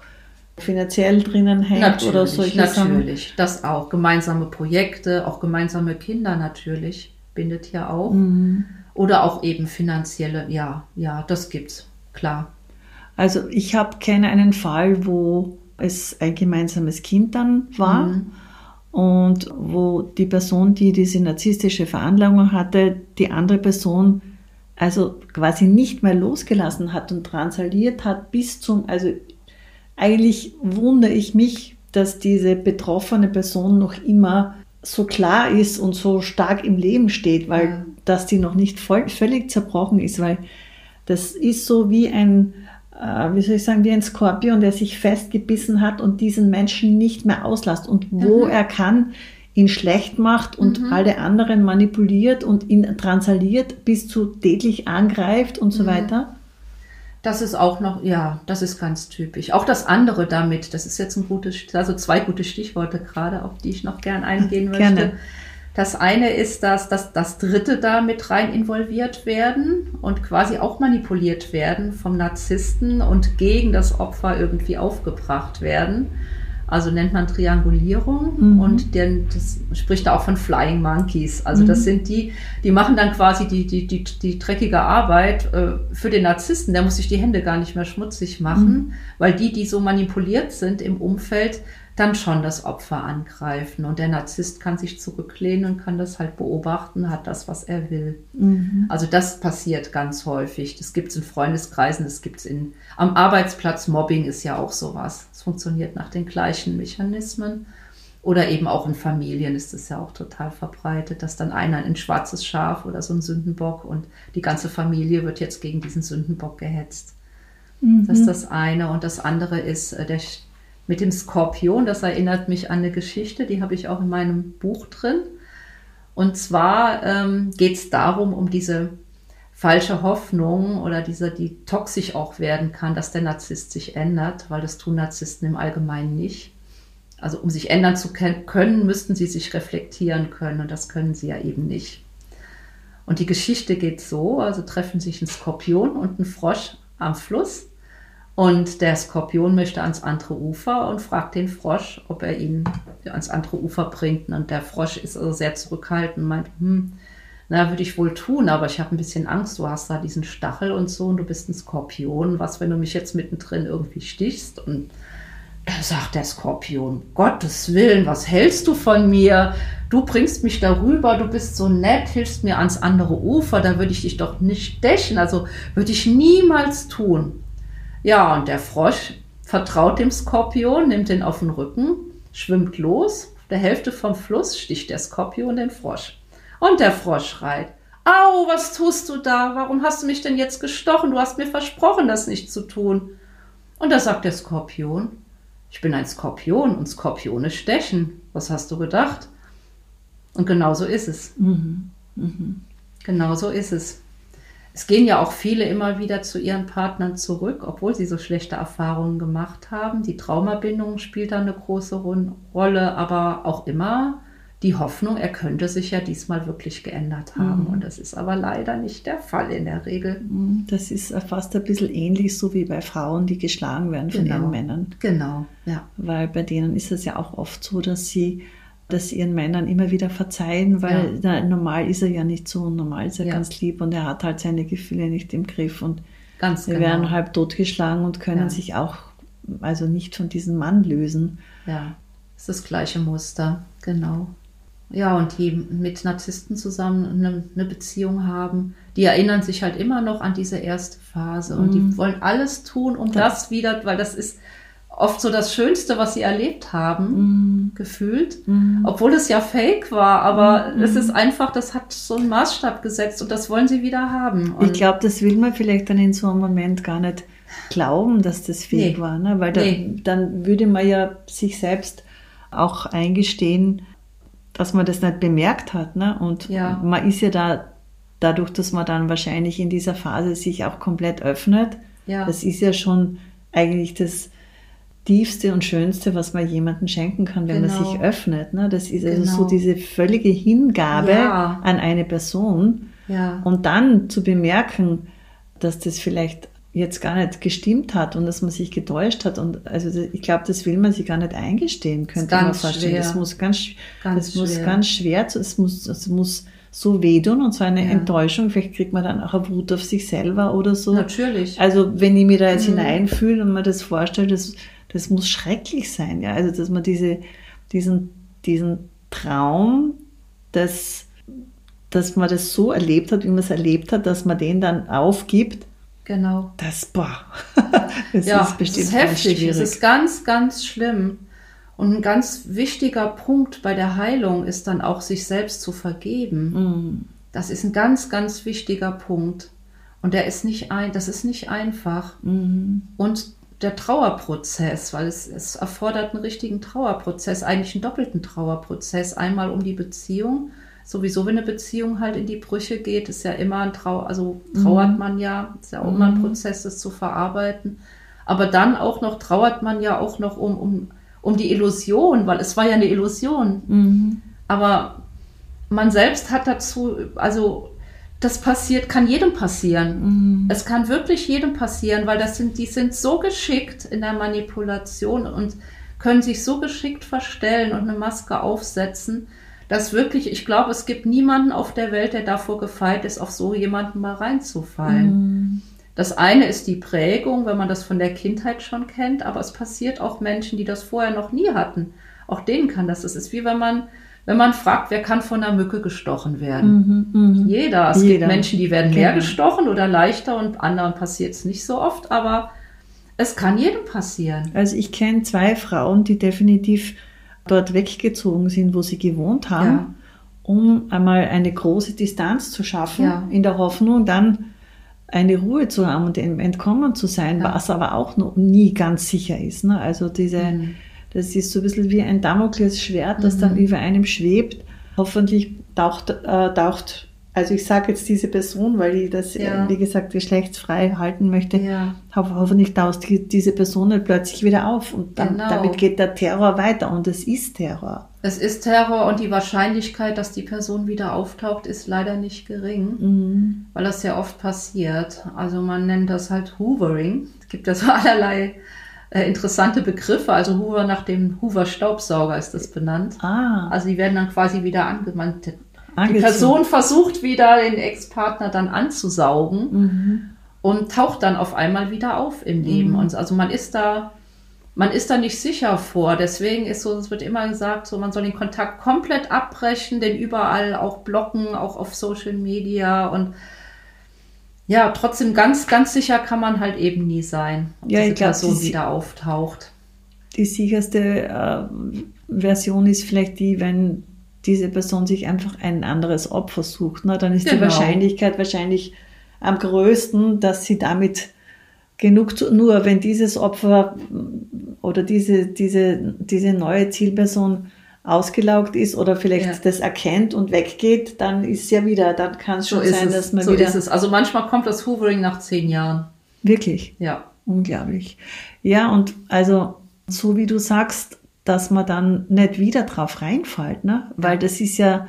finanziell drinnen hängt natürlich, oder solche natürlich, Sachen. Natürlich, das auch. Gemeinsame Projekte, auch gemeinsame Kinder natürlich, bindet ja auch. Mhm. Oder auch eben finanzielle, ja, ja, das gibt's, klar. Also ich habe kenne einen Fall, wo es ein gemeinsames Kind dann war mhm. und wo die Person, die diese narzisstische Veranlagung hatte, die andere Person also quasi nicht mehr losgelassen hat und transaliert hat bis zum, also eigentlich wundere ich mich, dass diese betroffene Person noch immer so klar ist und so stark im Leben steht, weil ja. dass die noch nicht voll, völlig zerbrochen ist, weil das ist so wie ein, äh, wie soll ich sagen, wie ein Skorpion, der sich festgebissen hat und diesen Menschen nicht mehr auslässt und wo mhm. er kann, ihn schlecht macht und mhm. alle anderen manipuliert und ihn transaliert bis zu tätlich angreift und so mhm. weiter. Das ist auch noch, ja, das ist ganz typisch. Auch das andere damit, das ist jetzt ein gutes, also zwei gute Stichworte gerade, auf die ich noch gern eingehen möchte. Gerne. Das eine ist, dass, dass das Dritte da mit rein involviert werden und quasi auch manipuliert werden vom Narzissten und gegen das Opfer irgendwie aufgebracht werden. Also nennt man Triangulierung mhm. und den, das spricht da auch von Flying Monkeys. Also mhm. das sind die, die machen dann quasi die, die, die, die dreckige Arbeit äh, für den Narzissten. Der muss sich die Hände gar nicht mehr schmutzig machen, mhm. weil die, die so manipuliert sind im Umfeld, dann schon das Opfer angreifen. Und der Narzisst kann sich zurücklehnen und kann das halt beobachten, hat das, was er will. Mhm. Also das passiert ganz häufig. Das gibt es in Freundeskreisen, das gibt es am Arbeitsplatz. Mobbing ist ja auch sowas. Es funktioniert nach den gleichen Mechanismen. Oder eben auch in Familien ist es ja auch total verbreitet, dass dann einer ein schwarzes Schaf oder so ein Sündenbock und die ganze Familie wird jetzt gegen diesen Sündenbock gehetzt. Mhm. Das ist das eine. Und das andere ist äh, der mit dem Skorpion. Das erinnert mich an eine Geschichte, die habe ich auch in meinem Buch drin. Und zwar ähm, geht es darum, um diese falsche Hoffnung oder diese, die toxisch auch werden kann, dass der Narzisst sich ändert, weil das tun Narzissten im Allgemeinen nicht. Also um sich ändern zu können, müssten sie sich reflektieren können und das können sie ja eben nicht. Und die Geschichte geht so, also treffen sich ein Skorpion und ein Frosch am Fluss und der Skorpion möchte ans andere Ufer und fragt den Frosch, ob er ihn ans andere Ufer bringt. Und der Frosch ist also sehr zurückhaltend und meint, hm, na, würde ich wohl tun, aber ich habe ein bisschen Angst. Du hast da diesen Stachel und so und du bist ein Skorpion. Was, wenn du mich jetzt mittendrin irgendwie stichst? Und da sagt der Skorpion, Gottes Willen, was hältst du von mir? Du bringst mich darüber, du bist so nett, hilfst mir ans andere Ufer, da würde ich dich doch nicht stechen. Also würde ich niemals tun. Ja, und der Frosch vertraut dem Skorpion, nimmt ihn auf den Rücken, schwimmt los. Der Hälfte vom Fluss sticht der Skorpion den Frosch. Und der Frosch schreit, Au, was tust du da? Warum hast du mich denn jetzt gestochen? Du hast mir versprochen, das nicht zu tun. Und da sagt der Skorpion, ich bin ein Skorpion und Skorpione stechen. Was hast du gedacht? Und genau so ist es. Mhm. Mhm. Genau so ist es. Es gehen ja auch viele immer wieder zu ihren Partnern zurück, obwohl sie so schlechte Erfahrungen gemacht haben. Die Traumabindung spielt da eine große Rolle, aber auch immer die Hoffnung, er könnte sich ja diesmal wirklich geändert haben. Mhm. Und das ist aber leider nicht der Fall in der Regel. Mhm. Das ist fast ein bisschen ähnlich so wie bei Frauen, die geschlagen werden von genau. ihren Männern. Genau, ja. Weil bei denen ist es ja auch oft so, dass sie das ihren Männern immer wieder verzeihen, weil ja. normal ist er ja nicht so, normal ist er ja. ganz lieb und er hat halt seine Gefühle nicht im Griff und ganz wir genau. werden halb totgeschlagen und können ja. sich auch also nicht von diesem Mann lösen. Ja, ist das gleiche Muster, genau. Ja, und die mit Narzissten zusammen eine, eine Beziehung haben, die erinnern sich halt immer noch an diese erste Phase und Mhm. die wollen alles tun, um Ja. das wieder, weil das ist oft so das Schönste, was sie erlebt haben, Mhm. gefühlt. Mhm. Obwohl es ja fake war, aber Mhm. es ist einfach, das hat so einen Maßstab gesetzt und das wollen sie wieder haben. Ich Und glaube, das will man vielleicht dann in so einem Moment gar nicht glauben, dass das fake Nee. war, ne? weil da, Nee. dann würde man ja sich selbst auch eingestehen, dass man das nicht bemerkt hat. Ne? Und Ja. man ist ja da, dadurch, dass man dann wahrscheinlich in dieser Phase sich auch komplett öffnet, ja, das ist ja schon eigentlich das Tiefste und Schönste, was man jemandem schenken kann, wenn man Genau. sich öffnet. Ne? Das ist also Genau. so diese völlige Hingabe Ja. an eine Person. ja, Und dann zu bemerken, dass das vielleicht jetzt gar nicht gestimmt hat und dass man sich getäuscht hat. Und also ich glaube, das will man sich gar nicht eingestehen, könnte man vorstellen. schwer. Das muss ganz, Ganz das muss schwer. ganz schwer, es muss, es muss so wehtun und so eine Ja. Enttäuschung. Vielleicht kriegt man dann auch eine Wut auf sich selber oder so. natürlich. Also wenn ich mir da jetzt Mhm. hineinfühle und mir das vorstelle, das, das muss schrecklich sein. Ja? Also dass man diese, diesen, diesen Traum, dass, dass man das so erlebt hat, wie man es erlebt hat, dass man den dann aufgibt, Genau. das, boah, das ja, ist bestimmt es ist heftig. schwierig. Es ist ganz, ganz schlimm. Und ein ganz wichtiger Punkt bei der Heilung ist dann auch, sich selbst zu vergeben. Mm, Das ist ein ganz, ganz wichtiger Punkt. Und der ist nicht ein, das ist nicht einfach. mm, Und der Trauerprozess, weil es, es erfordert einen richtigen Trauerprozess, eigentlich einen doppelten Trauerprozess. Einmal um die Beziehung. Sowieso, wenn eine Beziehung halt in die Brüche geht, ist ja immer ein Trau, also trauert Mhm. man ja, ist ja auch immer ein Mhm. Prozess, das zu verarbeiten. Aber dann auch noch trauert man ja auch noch um, um, um die Illusion, weil es war ja eine Illusion. mm, Aber man selbst hat dazu, also das passiert, kann jedem passieren. mm, Es kann wirklich jedem passieren, weil das sind, die sind so geschickt in der Manipulation und können sich so geschickt verstellen und eine Maske aufsetzen, dass wirklich, ich glaube, es gibt niemanden auf der Welt, der davor gefeit ist, auf so jemanden mal reinzufallen. mm, Das eine ist die Prägung, wenn man das von der Kindheit schon kennt, aber es passiert auch Menschen, die das vorher noch nie hatten. Auch denen kann das. Es ist wie wenn man, wenn man fragt, wer kann von einer Mücke gestochen werden. mm, mm. Jeder. Es Jeder. gibt Menschen, die werden mehr Genau. gestochen oder leichter und anderen passiert es nicht so oft, aber es kann jedem passieren. Also ich kenne zwei Frauen, die definitiv dort weggezogen sind, wo sie gewohnt haben, Ja. um einmal eine große Distanz zu schaffen, Ja. in der Hoffnung, dann eine Ruhe zu haben und ent- entkommen zu sein, Ja. was aber auch noch nie ganz sicher ist. Ne? Also diese, Mhm. Das ist so ein bisschen wie ein Damoklesschwert, das Mhm. dann über einem schwebt. Hoffentlich taucht, äh, taucht also ich sage jetzt diese Person, weil ich das, Ja. wie gesagt, geschlechtsfrei halten möchte. Ja. Ho hoffentlich taucht die- diese Person nicht plötzlich wieder auf und dann, Genau. damit geht der Terror weiter und es ist Terror. Es ist Terror und die Wahrscheinlichkeit, dass die Person wieder auftaucht, ist leider nicht gering. Mhm. weil das ja oft passiert. Also man nennt das halt Hoovering. Es gibt ja so allerlei äh, interessante Begriffe. Also Hoover nach dem Hoover Staubsauger ist das benannt. Ah, Also die werden dann quasi wieder angewandt. Die. Person versucht wieder den Ex-Partner dann anzusaugen Mhm. und taucht dann auf einmal wieder auf im Leben. Mhm. Und also man ist da, man ist da nicht sicher vor. Deswegen ist so, es wird immer gesagt, so man soll den Kontakt komplett abbrechen, den überall auch blocken, auch auf Social Media und ja, trotzdem ganz, ganz sicher kann man halt eben nie sein, ob Ja, diese glaub, Person die- wieder auftaucht. Die sicherste äh, Version ist vielleicht die, wenn diese Person sich einfach ein anderes Opfer sucht. Ne? Dann ist die Genau. Wahrscheinlichkeit wahrscheinlich am größten, dass sie damit genug zu, nur wenn dieses Opfer oder diese, diese, diese neue Zielperson ausgelaugt ist oder vielleicht Ja. das erkennt und weggeht, dann ist ja wieder, dann kann es So schon ist sein, es. dass man so wieder ist es. Also manchmal kommt das Hoovering nach zehn Jahren. wirklich Ja. Unglaublich. Ja, und also so wie du sagst, dass man dann nicht wieder drauf reinfällt, ne? Weil das ist ja,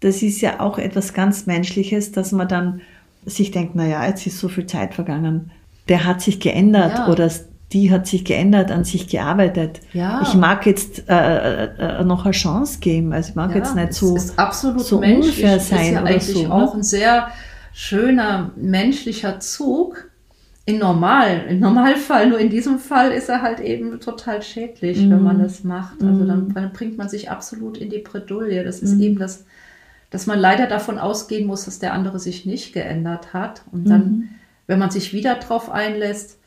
das ist ja auch etwas ganz Menschliches, dass man dann sich denkt, na ja, jetzt ist so viel Zeit vergangen. Der hat sich geändert Ja. oder die hat sich geändert, an sich gearbeitet. Ja. Ich mag jetzt äh, äh, noch eine Chance geben. Also ich mag Ja, jetzt nicht es so. ist absolut so menschlich. unfair ist sein ja oder eigentlich so, ne? auch ein sehr schöner menschlicher Zug. in normal, im Normalfall, nur in diesem Fall ist er halt eben total schädlich, Mhm. wenn man das macht. Also dann, Mhm. dann bringt man sich absolut in die Bredouille. Das ist Mhm. eben das, dass man leider davon ausgehen muss, dass der andere sich nicht geändert hat. Und dann, Mhm. wenn man sich wieder drauf einlässt,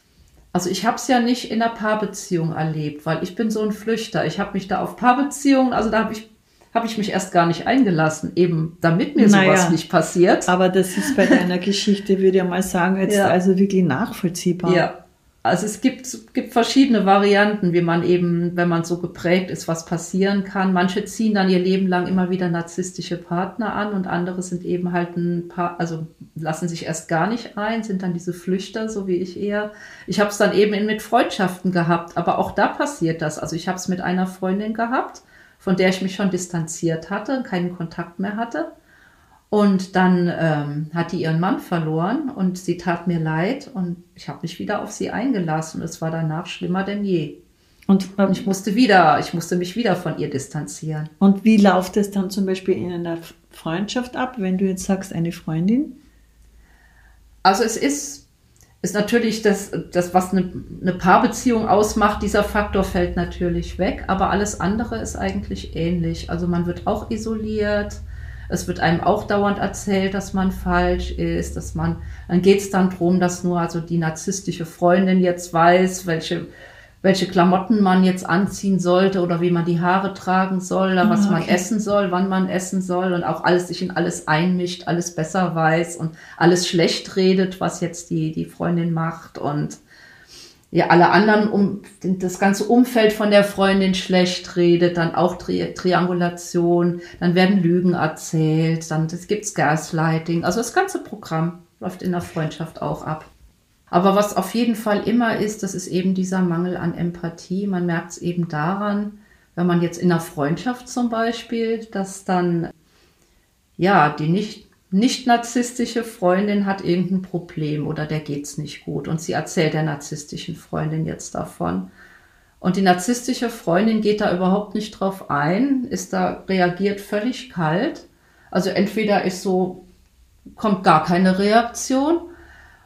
also ich habe es ja nicht in einer Paarbeziehung erlebt, weil ich bin so ein Flüchter. Ich habe mich da auf Paarbeziehungen, also da habe ich, hab ich mich erst gar nicht eingelassen, eben damit mir Naja. sowas nicht passiert. Aber das ist bei deiner Geschichte, würde ich mal sagen, jetzt Ja. also wirklich nachvollziehbar. Ja, also es gibt, gibt verschiedene Varianten, wie man eben, wenn man so geprägt ist, was passieren kann. Manche ziehen dann ihr Leben lang immer wieder narzisstische Partner an und andere sind eben halt ein paar, also lassen sich erst gar nicht ein, sind dann diese Flüchter, so wie ich eher. Ich habe es dann eben mit Freundschaften gehabt, aber auch da passiert das. Also ich habe es mit einer Freundin gehabt, von der ich mich schon distanziert hatte, keinen Kontakt mehr hatte. Und dann ähm, hat die ihren Mann verloren und sie tat mir leid und ich habe mich wieder auf sie eingelassen. Es war danach schlimmer denn je. Und, ähm, ich musste wieder, ich musste mich wieder von ihr distanzieren. und wie läuft es dann zum Beispiel in einer Freundschaft ab, wenn du jetzt sagst, eine Freundin? Also es ist, ist natürlich das, das was eine, eine Paarbeziehung ausmacht, dieser Faktor fällt natürlich weg, aber alles andere ist eigentlich ähnlich. Also man wird auch isoliert, es wird einem auch dauernd erzählt, dass man falsch ist, dass man, dann geht es dann drum, dass nur also die narzisstische Freundin jetzt weiß, welche, welche Klamotten man jetzt anziehen sollte oder wie man die Haare tragen soll, oder was Ah, man okay. essen soll, wann man essen soll und auch alles sich in alles einmischt, alles besser weiß und alles schlecht redet, was jetzt die, die Freundin macht und ja, alle anderen um das ganze Umfeld von der Freundin schlecht redet, dann auch Tri Triangulation, dann werden Lügen erzählt, dann das gibt's Gaslighting. Also das ganze Programm läuft in der Freundschaft auch ab. Aber was auf jeden Fall immer ist, das ist eben dieser Mangel an Empathie. Man merkt es eben daran, wenn man jetzt in einer Freundschaft zum Beispiel, dass dann ja die nicht nicht narzisstische Freundin hat irgendein Problem oder der geht's nicht gut und sie erzählt der narzisstischen Freundin jetzt davon. Und die narzisstische Freundin geht da überhaupt nicht drauf ein, ist da reagiert völlig kalt. Also entweder ist so kommt gar keine Reaktion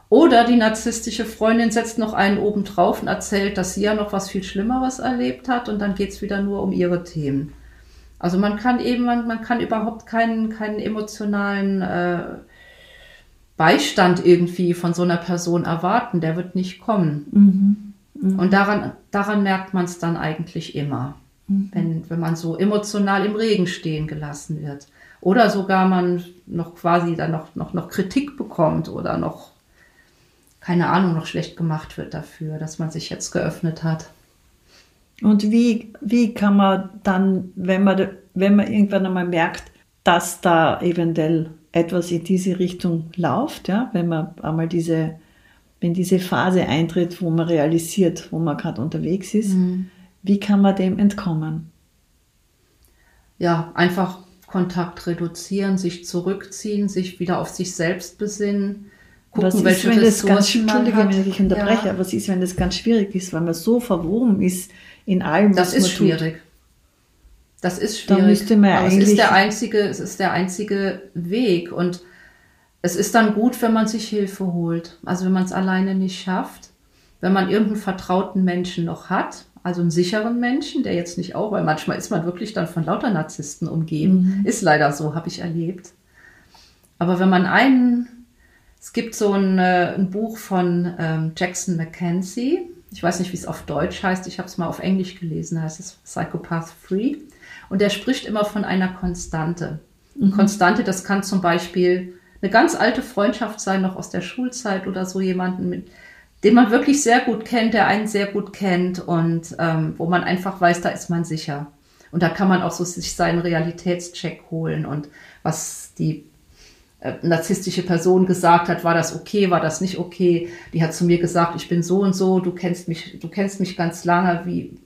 oder die narzisstische Freundin setzt noch einen oben drauf und erzählt, dass sie ja noch was viel Schlimmeres erlebt hat und dann geht's wieder nur um ihre Themen. Also man kann eben, man, man kann überhaupt keinen, keinen emotionalen äh, Beistand irgendwie von so einer Person erwarten. Der wird nicht kommen. Mhm. Und daran, daran merkt man es dann eigentlich immer, wenn, wenn man so emotional im Regen stehen gelassen wird. Oder sogar man noch quasi dann noch, noch, noch Kritik bekommt oder noch, keine Ahnung, noch schlecht gemacht wird dafür, dass man sich jetzt geöffnet hat. Und wie, wie kann man dann, wenn man, wenn man irgendwann einmal merkt, dass da eventuell etwas in diese Richtung läuft, ja, wenn man einmal diese, wenn diese Phase eintritt, wo man realisiert, wo man gerade unterwegs ist, wie kann man dem entkommen? Ja, einfach Kontakt reduzieren, sich zurückziehen, sich wieder auf sich selbst besinnen, gucken, was ist, welche wenn das ganz, man hat. wenn ich unterbreche, Ja, aber was ist, wenn das ganz schwierig ist, weil man so verwoben ist in allem, das ist schwierig. Das ist Da schwierig. müsste man aber es eigentlich- ist der einzige, es ist der einzige Weg und es ist dann gut, wenn man sich Hilfe holt. Also wenn man es alleine nicht schafft, wenn man irgendeinen vertrauten Menschen noch hat, also einen sicheren Menschen, der jetzt nicht auch, weil manchmal ist man wirklich dann von lauter Narzissten umgeben. Ist leider so, habe ich erlebt. Aber wenn man einen, es gibt so ein, äh, ein Buch von ähm, Jackson Mackenzie, ich weiß nicht, wie es auf Deutsch heißt, ich habe es mal auf Englisch gelesen, heißt es Psychopath Free. Und der spricht immer von einer Konstante. Eine Konstante, das kann zum Beispiel eine ganz alte Freundschaft sein, noch aus der Schulzeit oder so jemanden, mit, den man wirklich sehr gut kennt, der einen sehr gut kennt und ähm, wo man einfach weiß, da ist man sicher. Und da kann man auch so sich seinen Realitätscheck holen und was die äh, narzisstische Person gesagt hat, war das okay, war das nicht okay. Die hat zu mir gesagt, ich bin so und so, du kennst mich, du kennst mich ganz lange, wie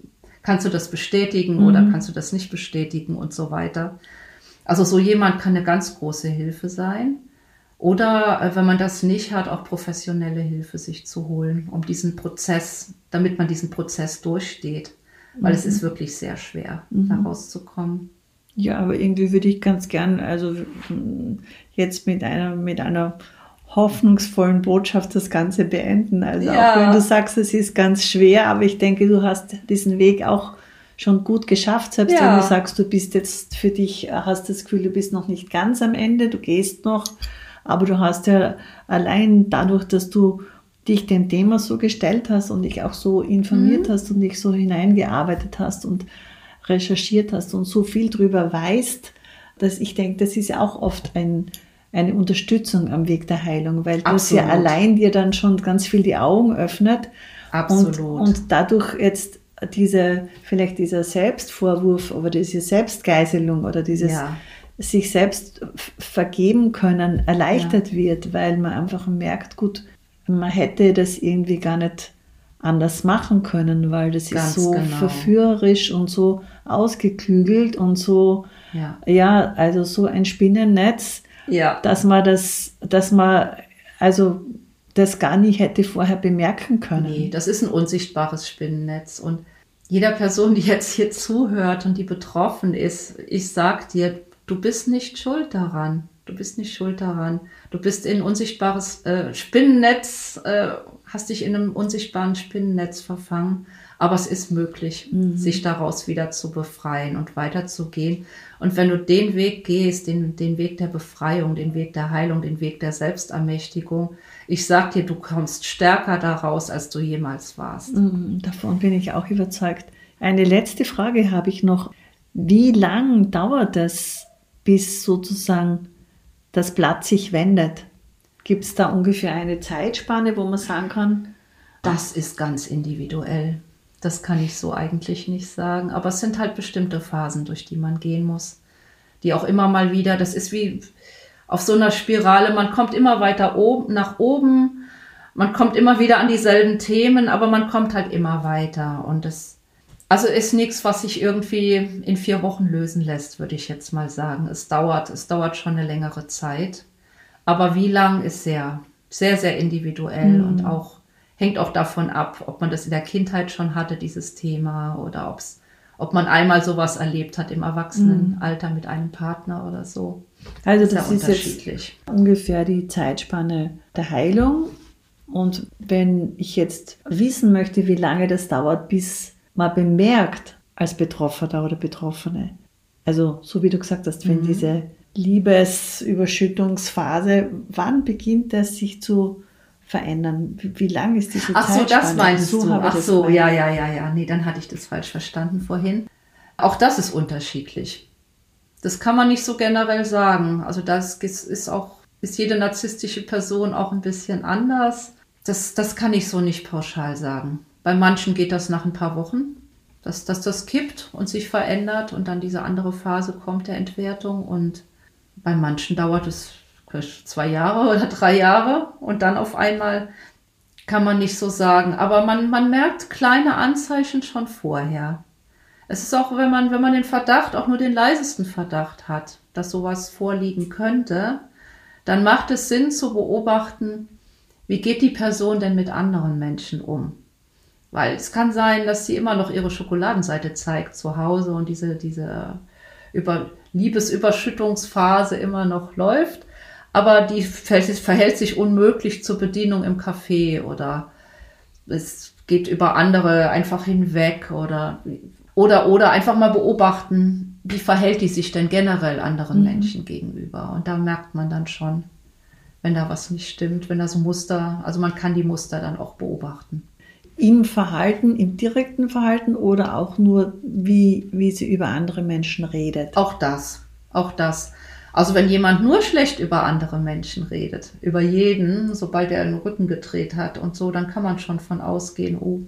kannst du das bestätigen oder kannst du das nicht bestätigen und so weiter. Also so jemand kann eine ganz große Hilfe sein. Oder äh, wenn man das nicht hat, auch professionelle Hilfe sich zu holen, um diesen Prozess, damit man diesen Prozess durchsteht. Weil es ist wirklich sehr schwer, da rauszukommen. Ja, aber irgendwie würde ich ganz gern, also mm, jetzt mit einer, mit einer hoffnungsvollen Botschaft das Ganze beenden. Also Ja. auch wenn du sagst, es ist ganz schwer, aber ich denke, du hast diesen Weg auch schon gut geschafft, selbst Ja. wenn du sagst, du bist jetzt für dich, hast das Gefühl, du bist noch nicht ganz am Ende, du gehst noch, aber du hast ja allein dadurch, dass du dich dem Thema so gestellt hast und dich auch so informiert hast und dich so hineingearbeitet hast und recherchiert hast und so viel drüber weißt, dass ich denke, das ist ja auch oft ein, eine Unterstützung am Weg der Heilung, weil das ja allein dir dann schon ganz viel die Augen öffnet Absolut. und, und dadurch jetzt diese, vielleicht dieser Selbstvorwurf oder diese Selbstgeißelung oder dieses Ja. sich selbst vergeben können erleichtert wird, weil man einfach merkt, gut, man hätte das irgendwie gar nicht anders machen können, weil das Ganz ist so genau. verführerisch und so ausgeklügelt und so, Ja. ja, also so ein Spinnennetz, ja. dass man das, dass man also das gar nicht hätte vorher bemerken können. Nee, das ist ein unsichtbares Spinnennetz. Und jeder Person, die jetzt hier zuhört und die betroffen ist, ich sag dir, du bist nicht schuld daran. Du bist nicht schuld daran. Du bist in ein unsichtbares äh, Spinnennetz, äh, hast dich in einem unsichtbaren Spinnennetz verfangen. Aber es ist möglich, sich daraus wieder zu befreien und weiterzugehen. Und wenn du den Weg gehst, den, den Weg der Befreiung, den Weg der Heilung, den Weg der Selbstermächtigung, ich sag dir, du kommst stärker daraus, als du jemals warst. Mm, Davon bin ich auch überzeugt. Eine letzte Frage habe ich noch. Wie lang dauert es, bis sozusagen das Blatt sich wendet? Gibt es da ungefähr eine Zeitspanne, wo man sagen kann, Das ist ganz individuell. Das kann ich so eigentlich nicht sagen. Aber es sind halt bestimmte Phasen, durch die man gehen muss. Die auch immer mal wieder, das ist wie auf so einer Spirale, man kommt immer weiter oben, nach oben, man kommt immer wieder an dieselben Themen, aber man kommt halt immer weiter. Und das, also ist nichts, was sich irgendwie in vier Wochen lösen lässt, würde ich jetzt mal sagen. Es dauert, es dauert schon eine längere Zeit. Aber wie lang ist sehr, sehr, sehr individuell und auch hängt auch davon ab, ob man das in der Kindheit schon hatte, dieses Thema, oder ob's, ob man einmal sowas erlebt hat im Erwachsenenalter mit einem Partner oder so. also das ist jetzt ungefähr die Zeitspanne der Heilung. Und wenn ich jetzt wissen möchte, wie lange das dauert, bis man bemerkt als Betroffener oder Betroffene, also so wie du gesagt hast, Mhm. wenn diese Liebesüberschüttungsphase, wann beginnt das sich zu verändern? Wie, wie lang ist diese Ach so, das meinst So du. Ach so, ja, ja, ja, ja. Nee, dann hatte ich das falsch verstanden vorhin. Auch das ist unterschiedlich. Das kann man nicht so generell sagen. Also das ist ist auch, ist jede narzisstische Person auch ein bisschen anders. Das, das kann ich so nicht pauschal sagen. Bei manchen geht das nach ein paar Wochen, dass, dass das kippt und sich verändert und dann diese andere Phase kommt der Entwertung. Und bei manchen dauert es zwei Jahre oder drei Jahre und dann auf einmal kann man nicht so sagen. Aber man, man merkt kleine Anzeichen schon vorher. Es ist auch, wenn man, wenn man den Verdacht, auch nur den leisesten Verdacht hat, dass sowas vorliegen könnte, dann macht es Sinn zu beobachten, wie geht die Person denn mit anderen Menschen um? Weil es kann sein, dass sie immer noch ihre Schokoladenseite zeigt zu Hause und diese, diese über Liebesüberschüttungsphase immer noch läuft, aber die verhält, sich unmöglich zur Bedienung im Café oder es geht über andere einfach hinweg oder oder oder einfach mal beobachten, wie verhält die sich denn generell anderen Menschen gegenüber? Und da merkt man dann schon, wenn da was nicht stimmt, wenn da so Muster, also man kann die Muster dann auch beobachten. Im Verhalten, im direkten Verhalten oder auch nur, wie, wie sie über andere Menschen redet? Auch das, auch das. Also wenn jemand nur schlecht über andere Menschen redet, über jeden, sobald er den Rücken gedreht hat und so, dann kann man schon von ausgehen, oh,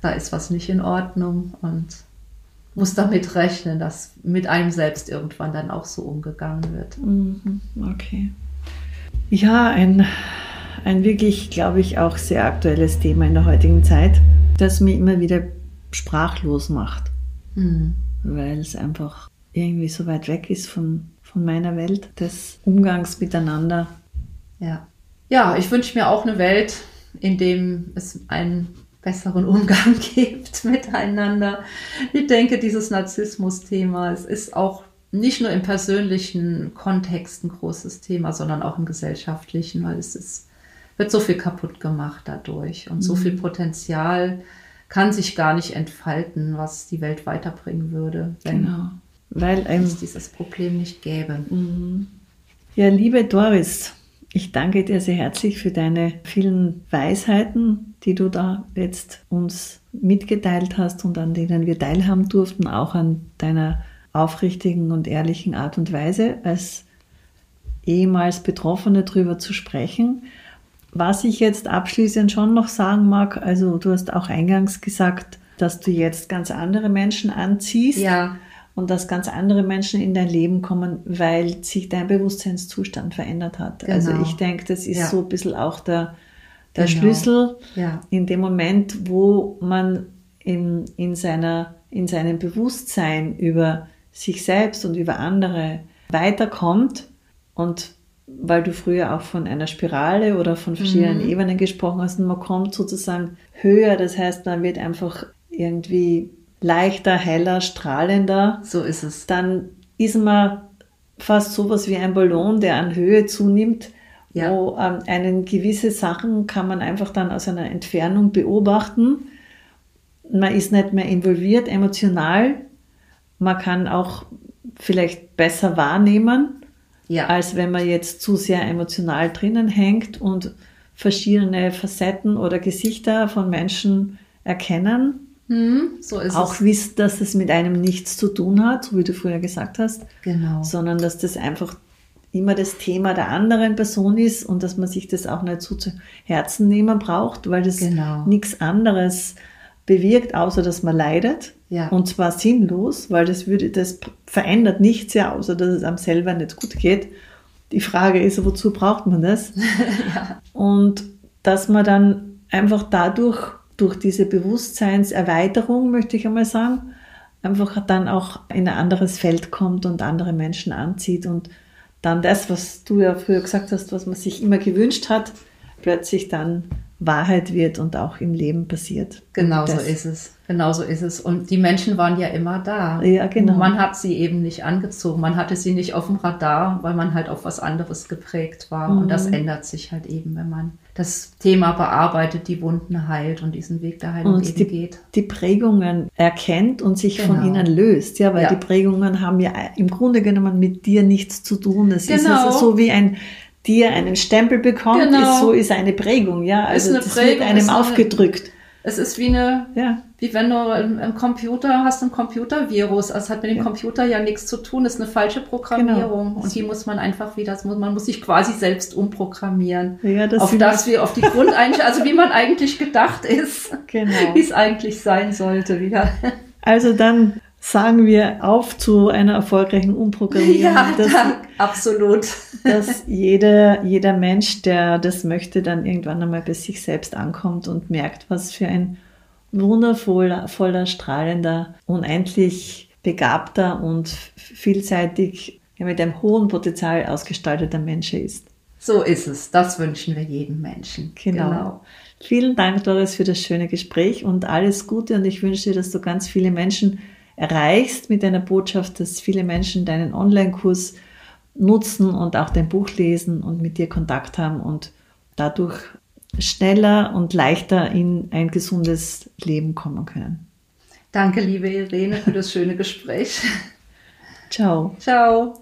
da ist was nicht in Ordnung und muss damit rechnen, dass mit einem selbst irgendwann dann auch so umgegangen wird. Mhm, Okay. Ja, ein, ein wirklich, glaube ich, auch sehr aktuelles Thema in der heutigen Zeit, das mich immer wieder sprachlos macht, Hm. weil es einfach irgendwie so weit weg ist von, von meiner Welt des Umgangs miteinander. Ja. Ja, ich wünsche mir auch eine Welt, in dem es einen besseren Umgang gibt miteinander. Ich denke, dieses Narzissmus-Thema, es ist auch nicht nur im persönlichen Kontext ein großes Thema, sondern auch im gesellschaftlichen, weil es ist, wird so viel kaputt gemacht dadurch und mhm. so viel Potenzial kann sich gar nicht entfalten, was die Welt weiterbringen würde, wenn genau. weil, ähm, es dieses Problem nicht gäbe. Mhm. Ja, liebe Doris, ich danke dir sehr herzlich für deine vielen Weisheiten, die du da jetzt uns mitgeteilt hast und an denen wir teilhaben durften, auch an deiner aufrichtigen und ehrlichen Art und Weise, als ehemals Betroffene darüber zu sprechen. Was ich jetzt abschließend schon noch sagen mag, also du hast auch eingangs gesagt, dass du jetzt ganz andere Menschen anziehst. Ja und dass ganz andere Menschen in dein Leben kommen, weil sich dein Bewusstseinszustand verändert hat. Also genau. Also ich denke, das ist ja. so ein bisschen auch der, der genau. Schlüssel ja. in dem Moment, wo man in, in, seiner, in seinem Bewusstsein über sich selbst und über andere weiterkommt und weil du früher auch von einer Spirale oder von verschiedenen mhm. Ebenen gesprochen hast und man kommt sozusagen höher, das heißt, man wird einfach irgendwie leichter, heller, strahlender. So ist es. Dann ist man fast sowas wie ein Ballon, der an Höhe zunimmt, ja. wo ähm, einen gewisse Sachen kann man einfach dann aus einer Entfernung beobachten. Man ist nicht mehr involviert emotional. Man kann auch vielleicht besser wahrnehmen, ja. als wenn man jetzt zu sehr emotional drinnen hängt und verschiedene Facetten oder Gesichter von Menschen erkennen. Hm, so ist auch es. wisst, dass es mit einem nichts zu tun hat, so wie du früher gesagt hast. Genau. Sondern dass das einfach immer das Thema der anderen Person ist und dass man sich das auch nicht so zu Herzen nehmen braucht, weil das genau. nichts anderes bewirkt, außer dass man leidet. Ja. Und zwar sinnlos, weil das würde, das verändert nichts ja, außer dass es einem selber nicht gut geht. Die Frage ist, wozu braucht man das? ja. Und dass man dann einfach dadurch durch diese Bewusstseinserweiterung, möchte ich einmal sagen, einfach dann auch in ein anderes Feld kommt und andere Menschen anzieht und dann das, was du ja früher gesagt hast, was man sich immer gewünscht hat, plötzlich dann Wahrheit wird und auch im Leben passiert. Genau so ist es. Genau so ist es. Und die Menschen waren ja immer da. Ja, genau. Man hat sie eben nicht angezogen. Man hatte sie nicht auf dem Radar, weil man halt auf was anderes geprägt war. Mhm. Und das mhm. ändert sich halt eben, wenn man das Thema bearbeitet, die Wunden heilt und diesen Weg der Heilung und eben die, geht. Die Prägungen erkennt und sich genau. von ihnen löst. Ja, weil ja. die Prägungen haben ja im Grunde genommen mit dir nichts zu tun. Es genau. ist also so wie ein dir einen Stempel bekommt, genau. ist, so ist eine Prägung, ja. Also das Prägung, wird einem aufgedrückt. Es ist wie eine, ja. wie wenn du im Computer hast, ein Computervirus. Also es hat mit dem ja. Computer ja nichts zu tun. Das ist eine falsche Programmierung. Genau. Und die muss man einfach wieder, man muss sich quasi selbst umprogrammieren. Ja, das auf das wir, auf die Grundeinstellung, also wie man eigentlich gedacht ist. Genau. Wie es eigentlich sein sollte wieder. Also dann sagen wir auf zu einer erfolgreichen Umprogrammierung. Ja, dass, absolut. Dass jeder, jeder Mensch, der das möchte, dann irgendwann einmal bei sich selbst ankommt und merkt, was für ein wundervoller, voller, strahlender, unendlich begabter und vielseitig ja, mit einem hohen Potenzial ausgestalteter Mensch ist. So ist es. Das wünschen wir jedem Menschen. Genau. genau. Vielen Dank, Doris, für das schöne Gespräch und alles Gute. Und ich wünsche dir, dass du ganz viele Menschen erreichst mit deiner Botschaft, dass viele Menschen deinen Online-Kurs nutzen und auch dein Buch lesen und mit dir Kontakt haben und dadurch schneller und leichter in ein gesundes Leben kommen können. Danke, liebe Irene, für das schöne Gespräch. Ciao. Ciao.